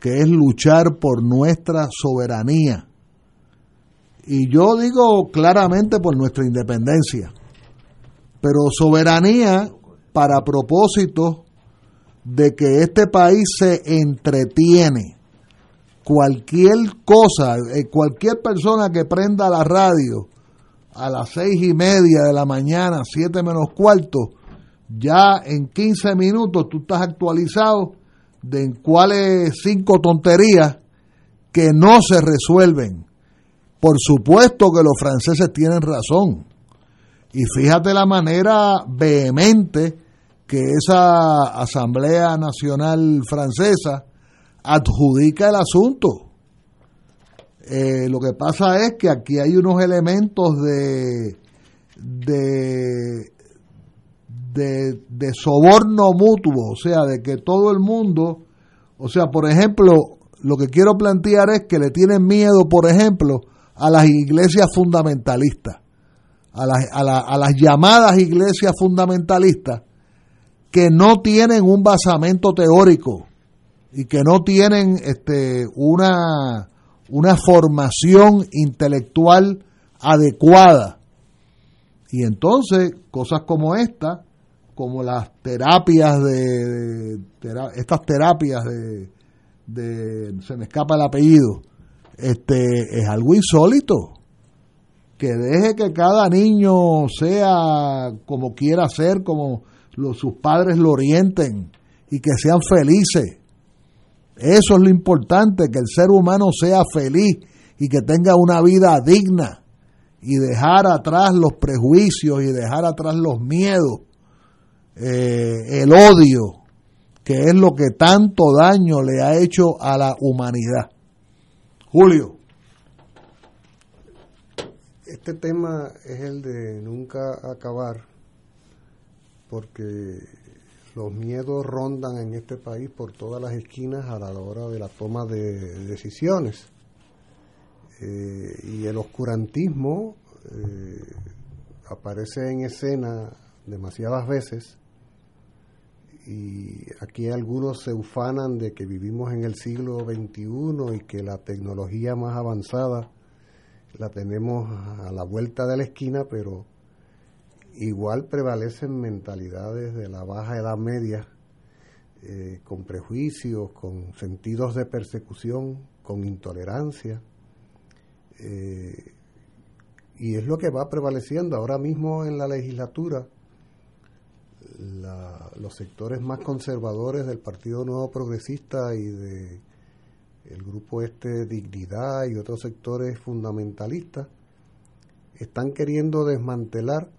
que es luchar por nuestra soberanía. Y yo digo claramente por nuestra independencia pero soberanía para propósito de que este país se entretiene. Cualquier cosa, eh, cualquier persona que prenda la radio a las seis y media de la mañana, siete menos cuarto, ya en 15 minutos tú estás actualizado de en cuáles cinco tonterías que no se resuelven. Por supuesto que los franceses tienen razón. Y fíjate la manera vehemente que esa Asamblea Nacional Francesa adjudica el asunto. Eh, lo que pasa es que aquí hay unos elementos de, de, de, de soborno mutuo, o sea, de que todo el mundo, o sea, por ejemplo, lo que quiero plantear es que le tienen miedo, por ejemplo, a las iglesias fundamentalistas, a las, a, a las llamadas iglesias fundamentalistas, que no tienen un basamento teórico y que no tienen este, una, una formación intelectual adecuada. Y entonces, cosas como esta, como las terapias de, estas terapias de, de, se me escapa el apellido, este es algo insólito. Que deje que cada niño sea como quiera ser, como sus padres lo orienten y que sean felices. Eso es lo importante, que el ser humano sea feliz y que tenga una vida digna y dejar atrás los prejuicios y dejar atrás los miedos, eh, el odio, que es lo que tanto daño le ha hecho a la humanidad. Julio. Este tema es el de nunca acabar, porque los miedos rondan en este país por todas las esquinas a la hora de la toma de decisiones. Eh, y el oscurantismo eh, aparece en escena demasiadas veces y aquí algunos se ufanan de que vivimos en el siglo XXI y que la tecnología más avanzada la tenemos a la vuelta de la esquina, pero igual prevalecen mentalidades de la baja edad media, eh, con prejuicios, con sentidos de persecución, con intolerancia. Eh, y es lo que va prevaleciendo ahora mismo en la legislatura. los sectores más conservadores del Partido Nuevo Progresista y de el grupo este Dignidad y otros sectores fundamentalistas están queriendo desmantelar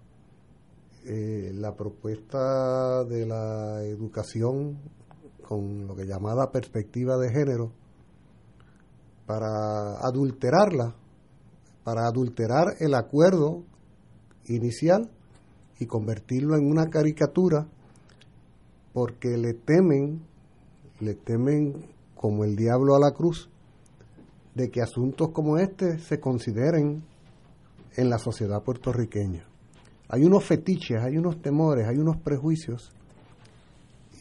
eh, la propuesta de la educación con lo que llamada perspectiva de género para adulterarla, para adulterar el acuerdo inicial y convertirlo en una caricatura porque le temen, le temen como el diablo a la cruz, de que asuntos como este se consideren en la sociedad puertorriqueña hay unos fetiches, hay unos temores, hay unos prejuicios.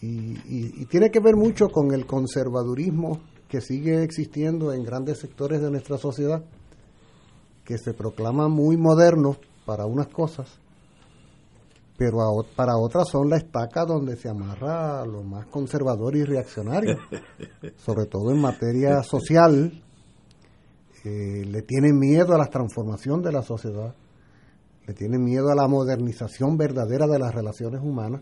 Y, tiene que ver mucho con el conservadurismo que sigue existiendo en grandes sectores de nuestra sociedad, que se proclaman muy modernos para unas cosas, pero para otras son la estaca donde se amarra a lo más conservador y reaccionario, sobre todo en materia social. Eh, le tienen miedo a la transformación de la sociedad le tiene miedo a la modernización verdadera de las relaciones humanas,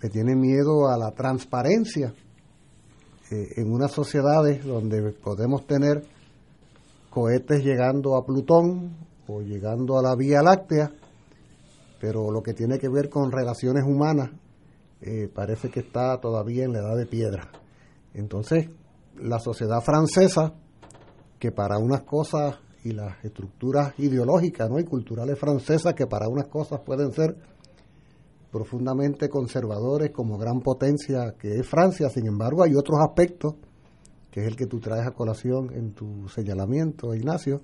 le tiene miedo a la transparencia eh, en unas sociedades donde podemos tener cohetes llegando a Plutón o llegando a la Vía Láctea, pero lo que tiene que ver con relaciones humanas eh, parece que está todavía en la edad de piedra. Entonces, la sociedad francesa, que para unas cosas y las estructuras ideológicas ¿no? y culturales francesas que para unas cosas pueden ser profundamente conservadores como gran potencia que es Francia, sin embargo hay otros aspectos, que es el que tú traes a colación en tu señalamiento, Ignacio,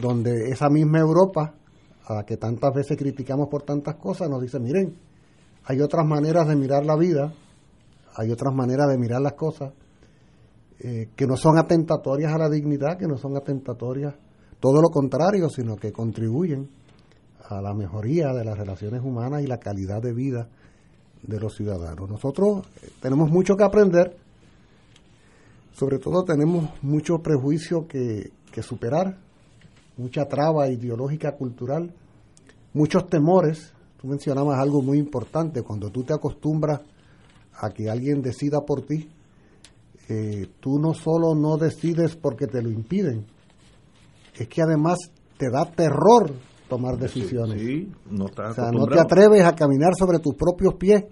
donde esa misma Europa, a la que tantas veces criticamos por tantas cosas, nos dice, miren, hay otras maneras de mirar la vida, hay otras maneras de mirar las cosas, eh, que no son atentatorias a la dignidad, que no son atentatorias, todo lo contrario, sino que contribuyen a la mejoría de las relaciones humanas y la calidad de vida de los ciudadanos. Nosotros eh, tenemos mucho que aprender, sobre todo tenemos mucho prejuicio que, que superar, mucha traba ideológica cultural, muchos temores. Tú mencionabas algo muy importante, cuando tú te acostumbras a que alguien decida por ti, eh, tú no solo no decides porque te lo impiden, es que además te da terror tomar decisiones. Sí, no o sea, no te atreves a caminar sobre tus propios pies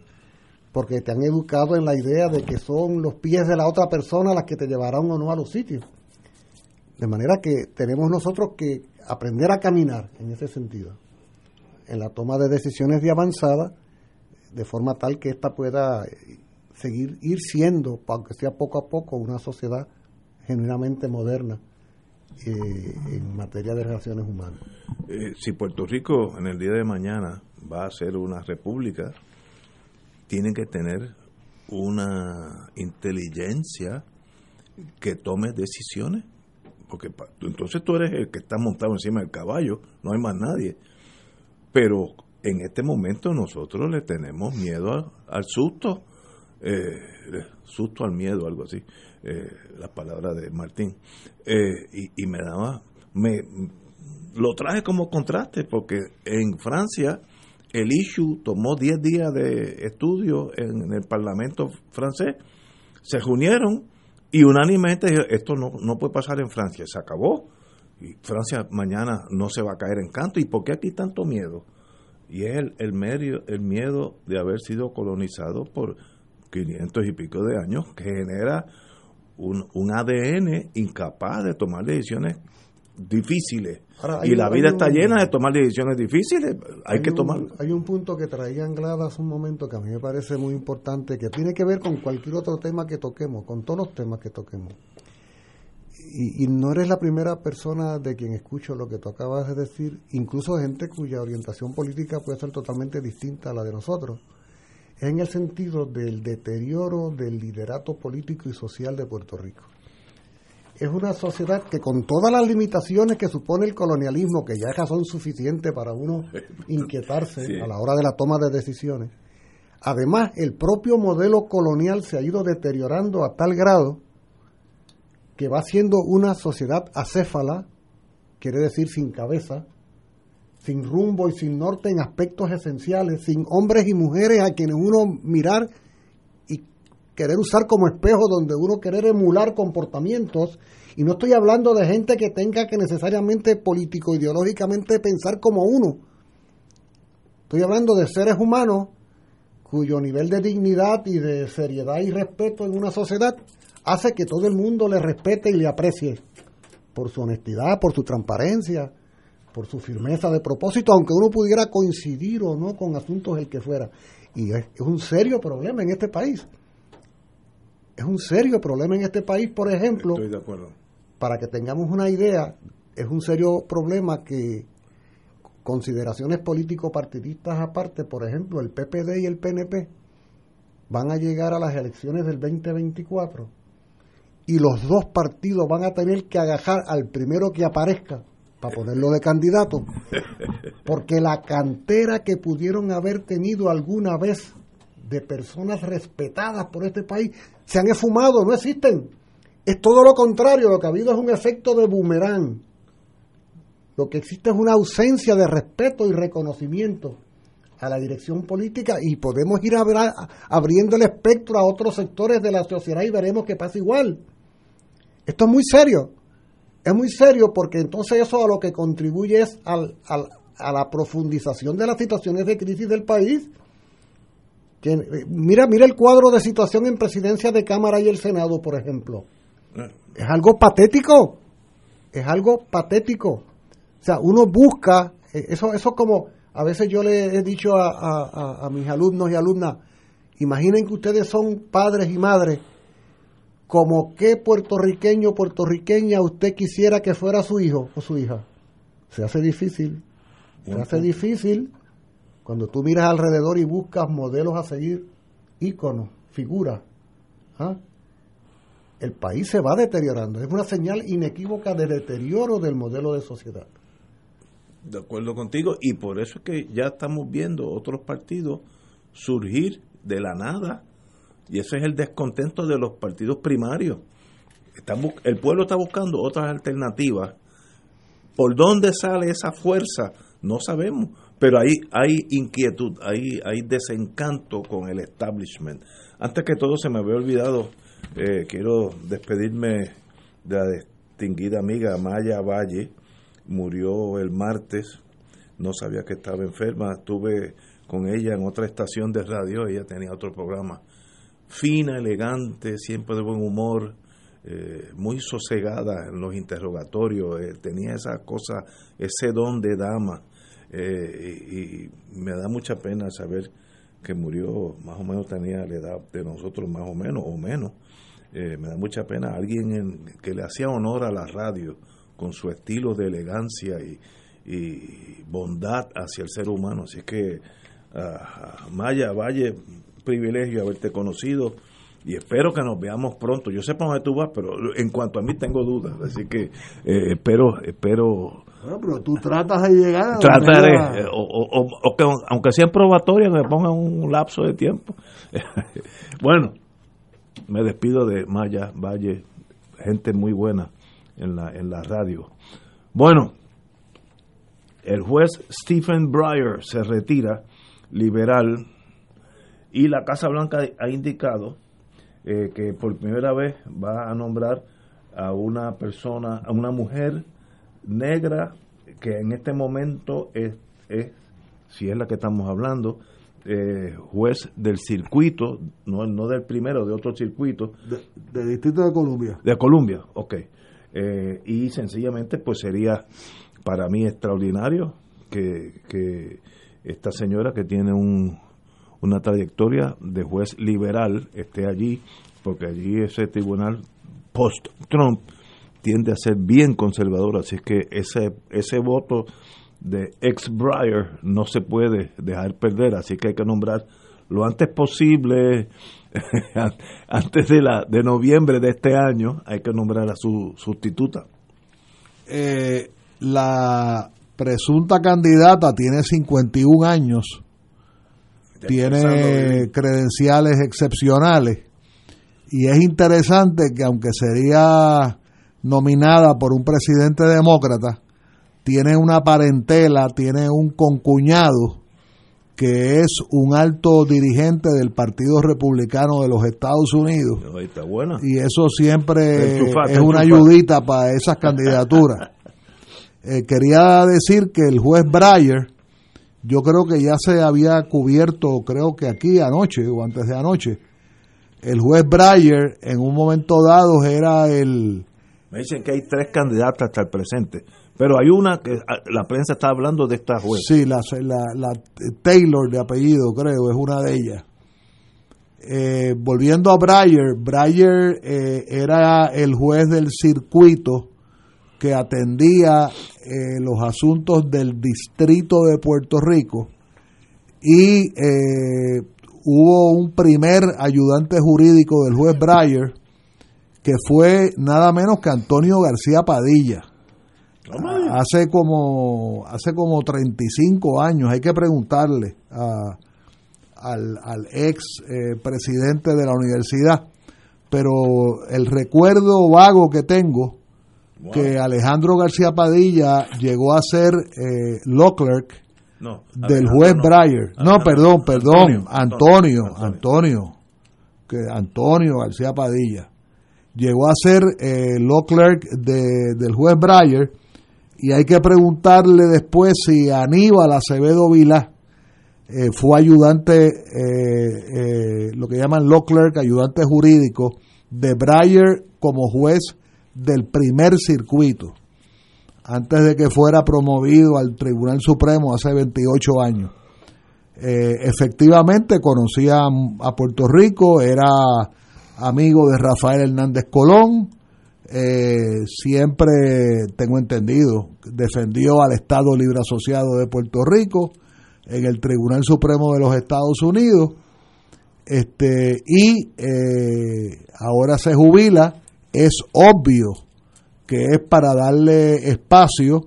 porque te han educado en la idea de que son los pies de la otra persona las que te llevarán o no a los sitios. De manera que tenemos nosotros que aprender a caminar en ese sentido, en la toma de decisiones de avanzada, de forma tal que ésta pueda seguir ir siendo, aunque sea poco a poco, una sociedad genuinamente moderna eh, en materia de relaciones humanas. Eh, si Puerto Rico en el día de mañana va a ser una república, tiene que tener una inteligencia que tome decisiones. Porque entonces tú eres el que está montado encima del caballo, no hay más nadie. Pero en este momento nosotros le tenemos miedo al susto, eh, susto al miedo, algo así eh, la palabra de Martín, eh, y, me daba, me lo traje como contraste porque en Francia el issue tomó 10 días de estudio en, el Parlamento francés, se reunieron y unánimemente esto no, no puede pasar en Francia, se acabó. Y Francia mañana no se va a caer en canto. ¿Y por qué aquí tanto miedo? Y es el, el, medio, el miedo de haber sido colonizado por 500 y pico de años que genera un, un ADN incapaz de tomar decisiones difíciles. y la vida está llena de tomar decisiones difíciles, hay, que tomar. Hay un punto que traía Anglada hace un momento que a mí me parece muy importante, que tiene que ver con cualquier otro tema que toquemos, con todos los temas que toquemos. Y, y, no eres la primera persona de quien escucho lo que tú acabas de decir, incluso gente cuya orientación política puede ser totalmente distinta a la de nosotros en el sentido del deterioro del liderato político y social de Puerto Rico. Es una sociedad que con todas las limitaciones que supone el colonialismo, que ya son suficientes para uno inquietarse a la hora de la toma de decisiones, además el propio modelo colonial se ha ido deteriorando a tal grado que va siendo una sociedad acéfala, quiere decir sin cabeza, sin rumbo y sin norte en aspectos esenciales, sin hombres y mujeres a quienes uno mirar y querer usar como espejo donde uno querer emular comportamientos. Y no estoy hablando de gente que tenga que necesariamente político ideológicamente pensar como uno. Estoy hablando de seres humanos cuyo nivel de dignidad y de seriedad y respeto en una sociedad hace que todo el mundo le respete y le aprecie por su honestidad, por su transparencia, por su firmeza de propósito, aunque uno pudiera coincidir o no con asuntos el que fuera. Y es, un serio problema en este país. Es un serio problema en este país, por ejemplo. Estoy de acuerdo. Para que tengamos una idea, es un serio problema que consideraciones político-partidistas aparte, por ejemplo, el PPD y el PNP van a llegar a las elecciones del 2024 y los dos partidos van a tener que agajar al primero que aparezca para ponerlo de candidato, porque la cantera que pudieron haber tenido alguna vez de personas respetadas por este país se han esfumado, no existen. Es todo lo contrario, lo que ha habido es un efecto de boomerang. Lo que existe es una ausencia de respeto y reconocimiento a la dirección política y podemos ir abriendo el espectro a otros sectores de la sociedad y veremos que pasa igual. Esto es muy serio es muy serio porque entonces eso a lo que contribuye es al, a la profundización de las situaciones de crisis del país. Eh, mira, mira el cuadro de situación en presidencia de Cámara y el Senado, por ejemplo. Es algo patético. Es algo patético. O sea, uno busca, eh, eso, eso como a veces yo le he dicho a, a mis alumnos y alumnas, imaginen que ustedes son padres y madres como qué puertorriqueño o puertorriqueña usted quisiera que fuera su hijo o su hija. Se hace difícil. Se hace difícil cuando tú miras alrededor y buscas modelos a seguir, íconos, figuras. ¿ah? El país se va deteriorando. Es una señal inequívoca de deterioro del modelo de sociedad. De acuerdo contigo. Y por eso es que ya estamos viendo otros partidos surgir de la nada y ese es el descontento de los partidos primarios. el pueblo está buscando otras alternativas. ¿Por dónde sale esa fuerza? No sabemos. Pero hay, hay inquietud, hay, hay desencanto con el establishment. Antes que todo se me había olvidado, eh, quiero despedirme de la distinguida amiga Maya Valle. Murió el martes no sabía que estaba enferma. Estuve con ella en otra estación de radio, ella tenía otro programa. Fina, elegante, siempre de buen humor, eh, muy sosegada en los interrogatorios, eh, tenía esa cosa, ese don de dama. Eh, y, me da mucha pena saber que murió, más o menos tenía la edad de nosotros, más o menos, o menos. me da mucha pena alguien en, que le hacía honor a la radio con su estilo de elegancia y, bondad hacia el ser humano. Así que, uh, Maya, Valle, privilegio haberte conocido y espero que nos veamos pronto. Yo sé para dónde tú vas, pero en cuanto a mí tengo dudas, así que eh, espero, espero. Bueno, pero tú tratas de llegar. A trataré, eh, o, o, o, que aunque sea en probatoria, me pongan un lapso de tiempo. bueno, me despido de Maya Valle, gente muy buena en la, en la radio. Bueno, el juez Stephen Breyer se retira, liberal, y la Casa Blanca ha indicado eh, que por primera vez va a nombrar a una persona, a una mujer negra que en este momento es, es si es la que estamos hablando, eh, juez del circuito, no, no del primero, de otro circuito. De, de Distrito de Columbia. De Columbia, ok. Eh, y sencillamente pues sería para mí extraordinario que, que esta señora que tiene un, una trayectoria de juez liberal esté allí, porque allí ese tribunal post-Trump tiende a ser bien conservador, así que ese, ese voto de ex Breyer no se puede dejar perder, así que hay que nombrar lo antes posible, antes de, la, de noviembre de este año, hay que nombrar a su sustituta. Eh, la presunta candidata tiene 51 años, tiene credenciales excepcionales y es interesante que aunque sería nominada por un presidente demócrata, tiene una parentela, tiene un concuñado que es un alto dirigente del Partido Republicano de los Estados Unidos. Y eso siempre es una ayudita para esas candidaturas. eh, quería decir que el juez Breyer, yo creo que ya se había cubierto, creo que aquí anoche o antes de anoche, el juez Breyer en un momento dado era el... Me dicen que hay tres candidatas hasta el presente. Pero hay una que la prensa está hablando de esta juez. Sí, la, la, la Taylor de apellido, creo, es una de ellas. Eh, volviendo a Breyer, Breyer eh, era el juez del circuito que atendía eh, los asuntos del distrito de Puerto Rico y hubo un primer ayudante jurídico del juez Breyer que fue nada menos que Antonio García Padilla. Hace como hace como 35 años hay que preguntarle a, al, al, ex eh, presidente de la universidad pero el recuerdo vago que tengo wow. que Alejandro García Padilla llegó a ser eh, law clerk no, del juez no. Breyer. No perdón perdón Antonio. Antonio, Antonio. Que Antonio García Padilla llegó a ser eh, law clerk de, del juez Breyer. Y hay que preguntarle después si Aníbal Acevedo Vila eh, fue ayudante, eh, eh, lo que llaman law clerk, ayudante jurídico de Breyer como juez del primer circuito, antes de que fuera promovido al Tribunal Supremo hace 28 años. efectivamente conocía a Puerto Rico, era amigo de Rafael Hernández Colón, eh, siempre tengo entendido, defendió al Estado Libre Asociado de Puerto Rico en el Tribunal Supremo de los Estados Unidos, este, y eh, ahora se jubila, es obvio que es para darle espacio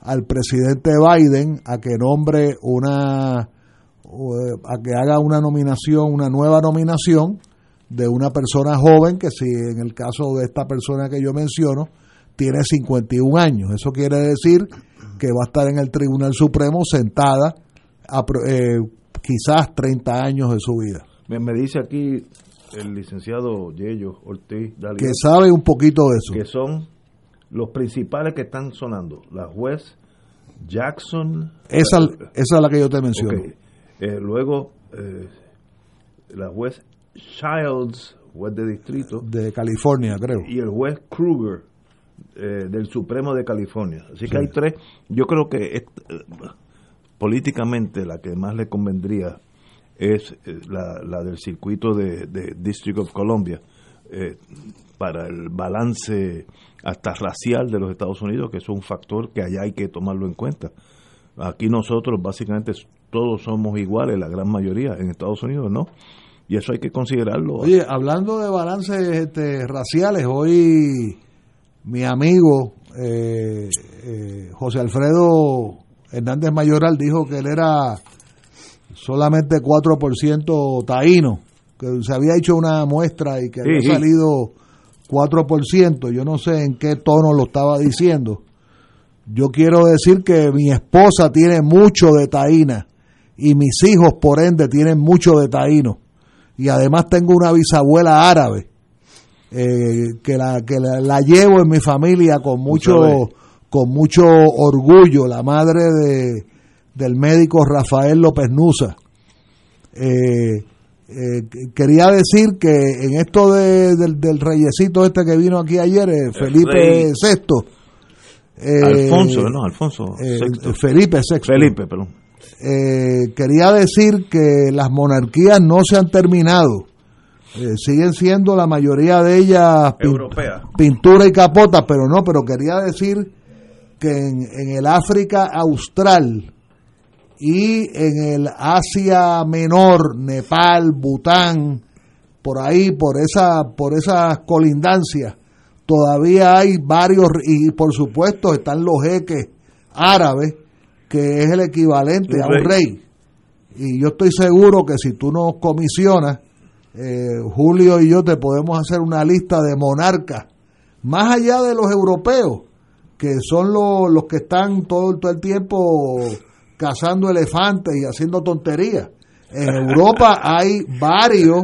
al presidente Biden a que nombre una, a que haga una nominación, una nueva nominación, de una persona joven que si en el caso de esta persona que yo menciono tiene 51 años. Eso quiere decir que va a estar en el Tribunal Supremo sentada eh, quizás 30 años de su vida. Me dice aquí el licenciado Yello Ortiz Dalio, que sabe un poquito de eso. Que son los principales que están sonando. La juez Jackson. Esa, esa es la que yo te menciono. Eh, luego, eh, la juez Childs, juez de distrito, De California, creo. y el juez Kruger eh, del Supremo de California. Así que hay tres. Yo creo que es, eh, políticamente la que más le convendría es eh, la, la del circuito de, District of Columbia eh, para el balance hasta racial de los Estados Unidos, que es un factor que allá hay que tomarlo en cuenta. Aquí nosotros básicamente todos somos iguales, la gran mayoría, en Estados Unidos no. Y eso hay que considerarlo. Oye, hablando de balances este, raciales, hoy mi amigo eh, José Alfredo Hernández Mayoral dijo que él era solamente 4% taíno, que se había hecho una muestra y que Sí, había sí. salido 4%. Yo no sé en qué tono lo estaba diciendo. Yo quiero decir que mi esposa tiene mucho de taína y mis hijos, por ende, tienen mucho de taíno. Y además tengo una bisabuela árabe eh, que, la, que la, la llevo en mi familia con mucho, con mucho orgullo, la madre de, del médico Rafael López Nusa. Eh, eh, quería decir que en esto de- del, del reyesito este que vino aquí ayer, eh, Felipe. VI, eh, Alfonso, ¿no? Alfonso eh, VI. Felipe VI. Felipe, perdón. Eh, quería decir que las monarquías no se han terminado. Eh, siguen siendo la mayoría de ellas Europea. pintura y capota, pero no, pero quería decir que en, en el África Austral y en el Asia Menor, Nepal, Bután, por ahí, por esa, por esas colindancias, todavía hay varios, y por supuesto están los jeques árabes, que es el equivalente Un a un rey. rey. Y yo estoy seguro que si tú nos comisionas, eh, Julio y yo te podemos hacer una lista de monarcas, más allá de los europeos, que son los, los que están todo, todo el tiempo cazando elefantes y haciendo tonterías. En Europa hay varios,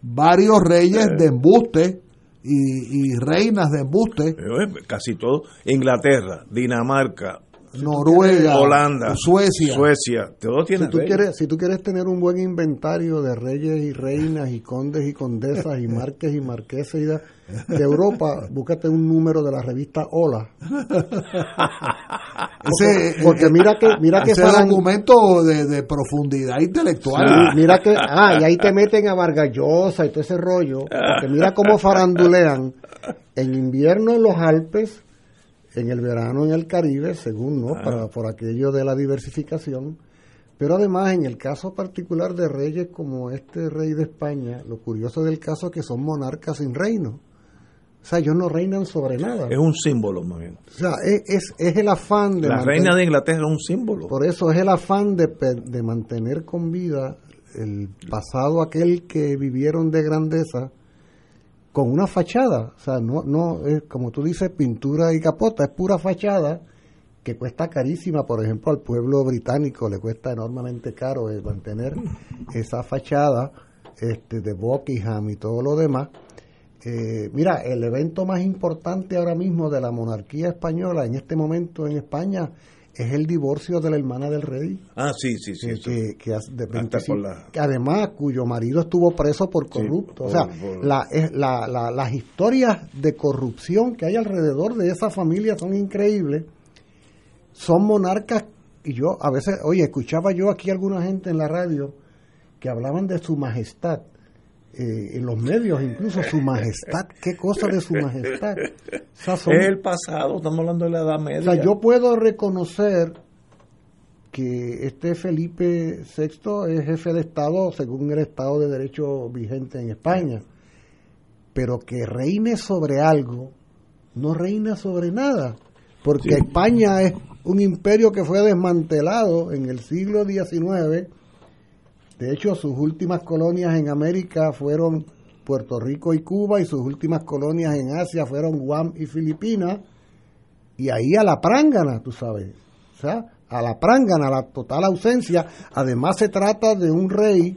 varios reyes de embuste y, y reinas de embuste. Eh, Casi todo. Inglaterra, Dinamarca, Noruega, Holanda, Suecia. Suecia, todo tiene Si tú, quieres, si tú quieres tener un buen inventario de reyes y reinas y condes y condesas y marques y marquesas y de, de Europa, búscate un número de la revista Hola. Ese, porque mira que mira que ese faran- documento de, de profundidad intelectual. Sí, mira que ah y ahí te meten a Vargallosa y todo ese rollo porque mira cómo farandulean en invierno en los Alpes en el verano en el Caribe según no Ah. para por aquello de la diversificación pero además en el caso particular de reyes como este rey de España lo curioso del caso es que son monarcas sin reino o sea ellos no reinan sobre nada Es un símbolo, más bien. o sea es, es, es el afán de La mantener- reina de Inglaterra es un símbolo. por eso es el afán de, de mantener con vida el pasado aquel que vivieron de grandeza con una fachada. O sea, no, no es como tú dices, pintura y capota, es pura fachada que cuesta carísima. Por ejemplo, al pueblo británico le cuesta enormemente caro el mantener esa fachada este, de Buckingham y todo lo demás. Eh, mira, el evento más importante ahora mismo de la monarquía española en este momento en España es el divorcio de la hermana del rey. Ah, sí, sí, sí. que, que- de Hasta 25 por la- que además cuyo marido estuvo preso por corrupto. o sea, por- la, es- la- la- las historias de corrupción que hay alrededor de esa familia son increíbles. Son monarcas, y yo a veces, oye, escuchaba yo aquí alguna gente en la radio que hablaban de su majestad, eh, en los medios incluso, su majestad, qué cosa de su majestad. O sea, son- Es el pasado, estamos hablando de la Edad Media. o sea, yo puedo reconocer que este Felipe VI es jefe de Estado según el Estado de Derecho vigente en España, pero que reine sobre algo, no reina sobre nada, porque Sí. España es un imperio que fue desmantelado en el siglo XIX, de hecho sus últimas colonias en América fueron Puerto Rico y Cuba y sus últimas colonias en Asia fueron Guam y Filipinas, y ahí a la prángana, tú sabes. O sea, a la prángana, a la total ausencia. Además se trata de un rey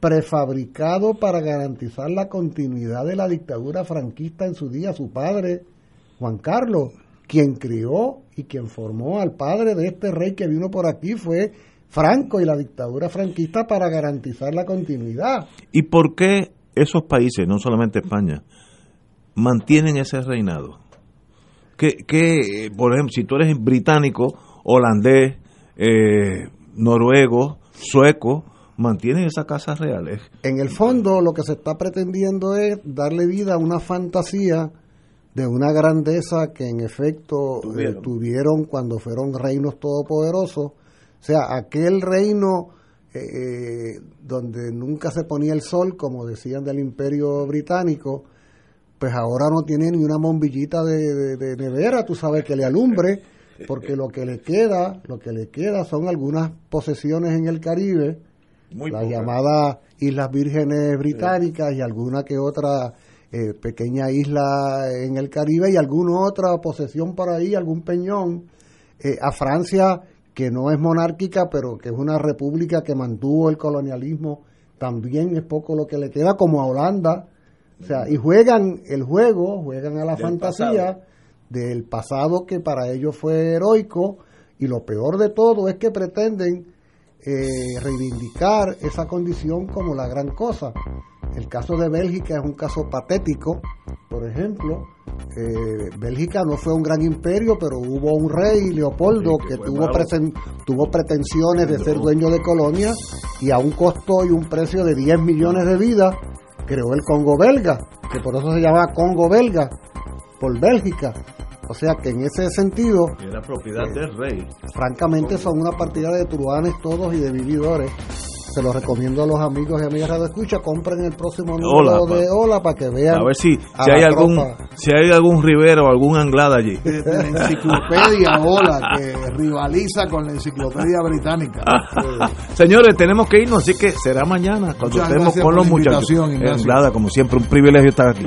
prefabricado para garantizar la continuidad de la dictadura franquista en su día, su padre, Juan Carlos, quien crió y quien formó al padre de este rey que vino por aquí fue Franco y la dictadura franquista para garantizar la continuidad. ¿Y por qué esos países, no solamente España, mantienen ese reinado? Que, por ejemplo, si tú eres británico, holandés, eh, noruego, sueco, mantienen esa casa real. En el fondo, lo que se está pretendiendo es darle vida a una fantasía de una grandeza que en efecto eh, tuvieron, cuando fueron reinos todopoderosos. O sea, aquel reino eh, eh, donde nunca se ponía el sol, como decían del imperio británico, pues ahora no tiene ni una bombillita de, nevera, tú sabes, que le alumbre, porque lo que le queda, lo que le queda son algunas posesiones en el Caribe, las llamadas Islas Vírgenes Británicas y alguna que otra eh, pequeña isla en el Caribe y alguna otra posesión por ahí, algún peñón. Eh, a Francia, que no es monárquica, pero que es una república que mantuvo el colonialismo, también es poco lo que le queda, como a Holanda, o sea, y juegan el juego, juegan a la fantasía del pasado que para ellos fue heroico y lo peor de todo es que pretenden eh, reivindicar esa condición como la gran cosa. El caso de Bélgica es un caso patético, por ejemplo. Eh, Bélgica no fue un gran imperio, pero hubo un rey, Leopoldo, que, tuvo, tuvo pretensiones de ser dueño de colonias y a un costo y un precio de 10 millones de vidas creó el Congo belga, que por eso se llama Congo belga, por Bélgica. O sea que en ese sentido... Era propiedad eh, del rey. Francamente son una partida de truanes todos y de vividores. Se lo recomiendo a los amigos y amigas de escucha. Compren el próximo número de Hola para que vean. A ver si, si hay algún si hay algún Rivero o algún Anglada allí. La enciclopedia Hola que rivaliza con la enciclopedia británica. Señores, tenemos que irnos, así que será mañana cuando estemos con los muchachos. Anglada, como siempre, un privilegio estar aquí.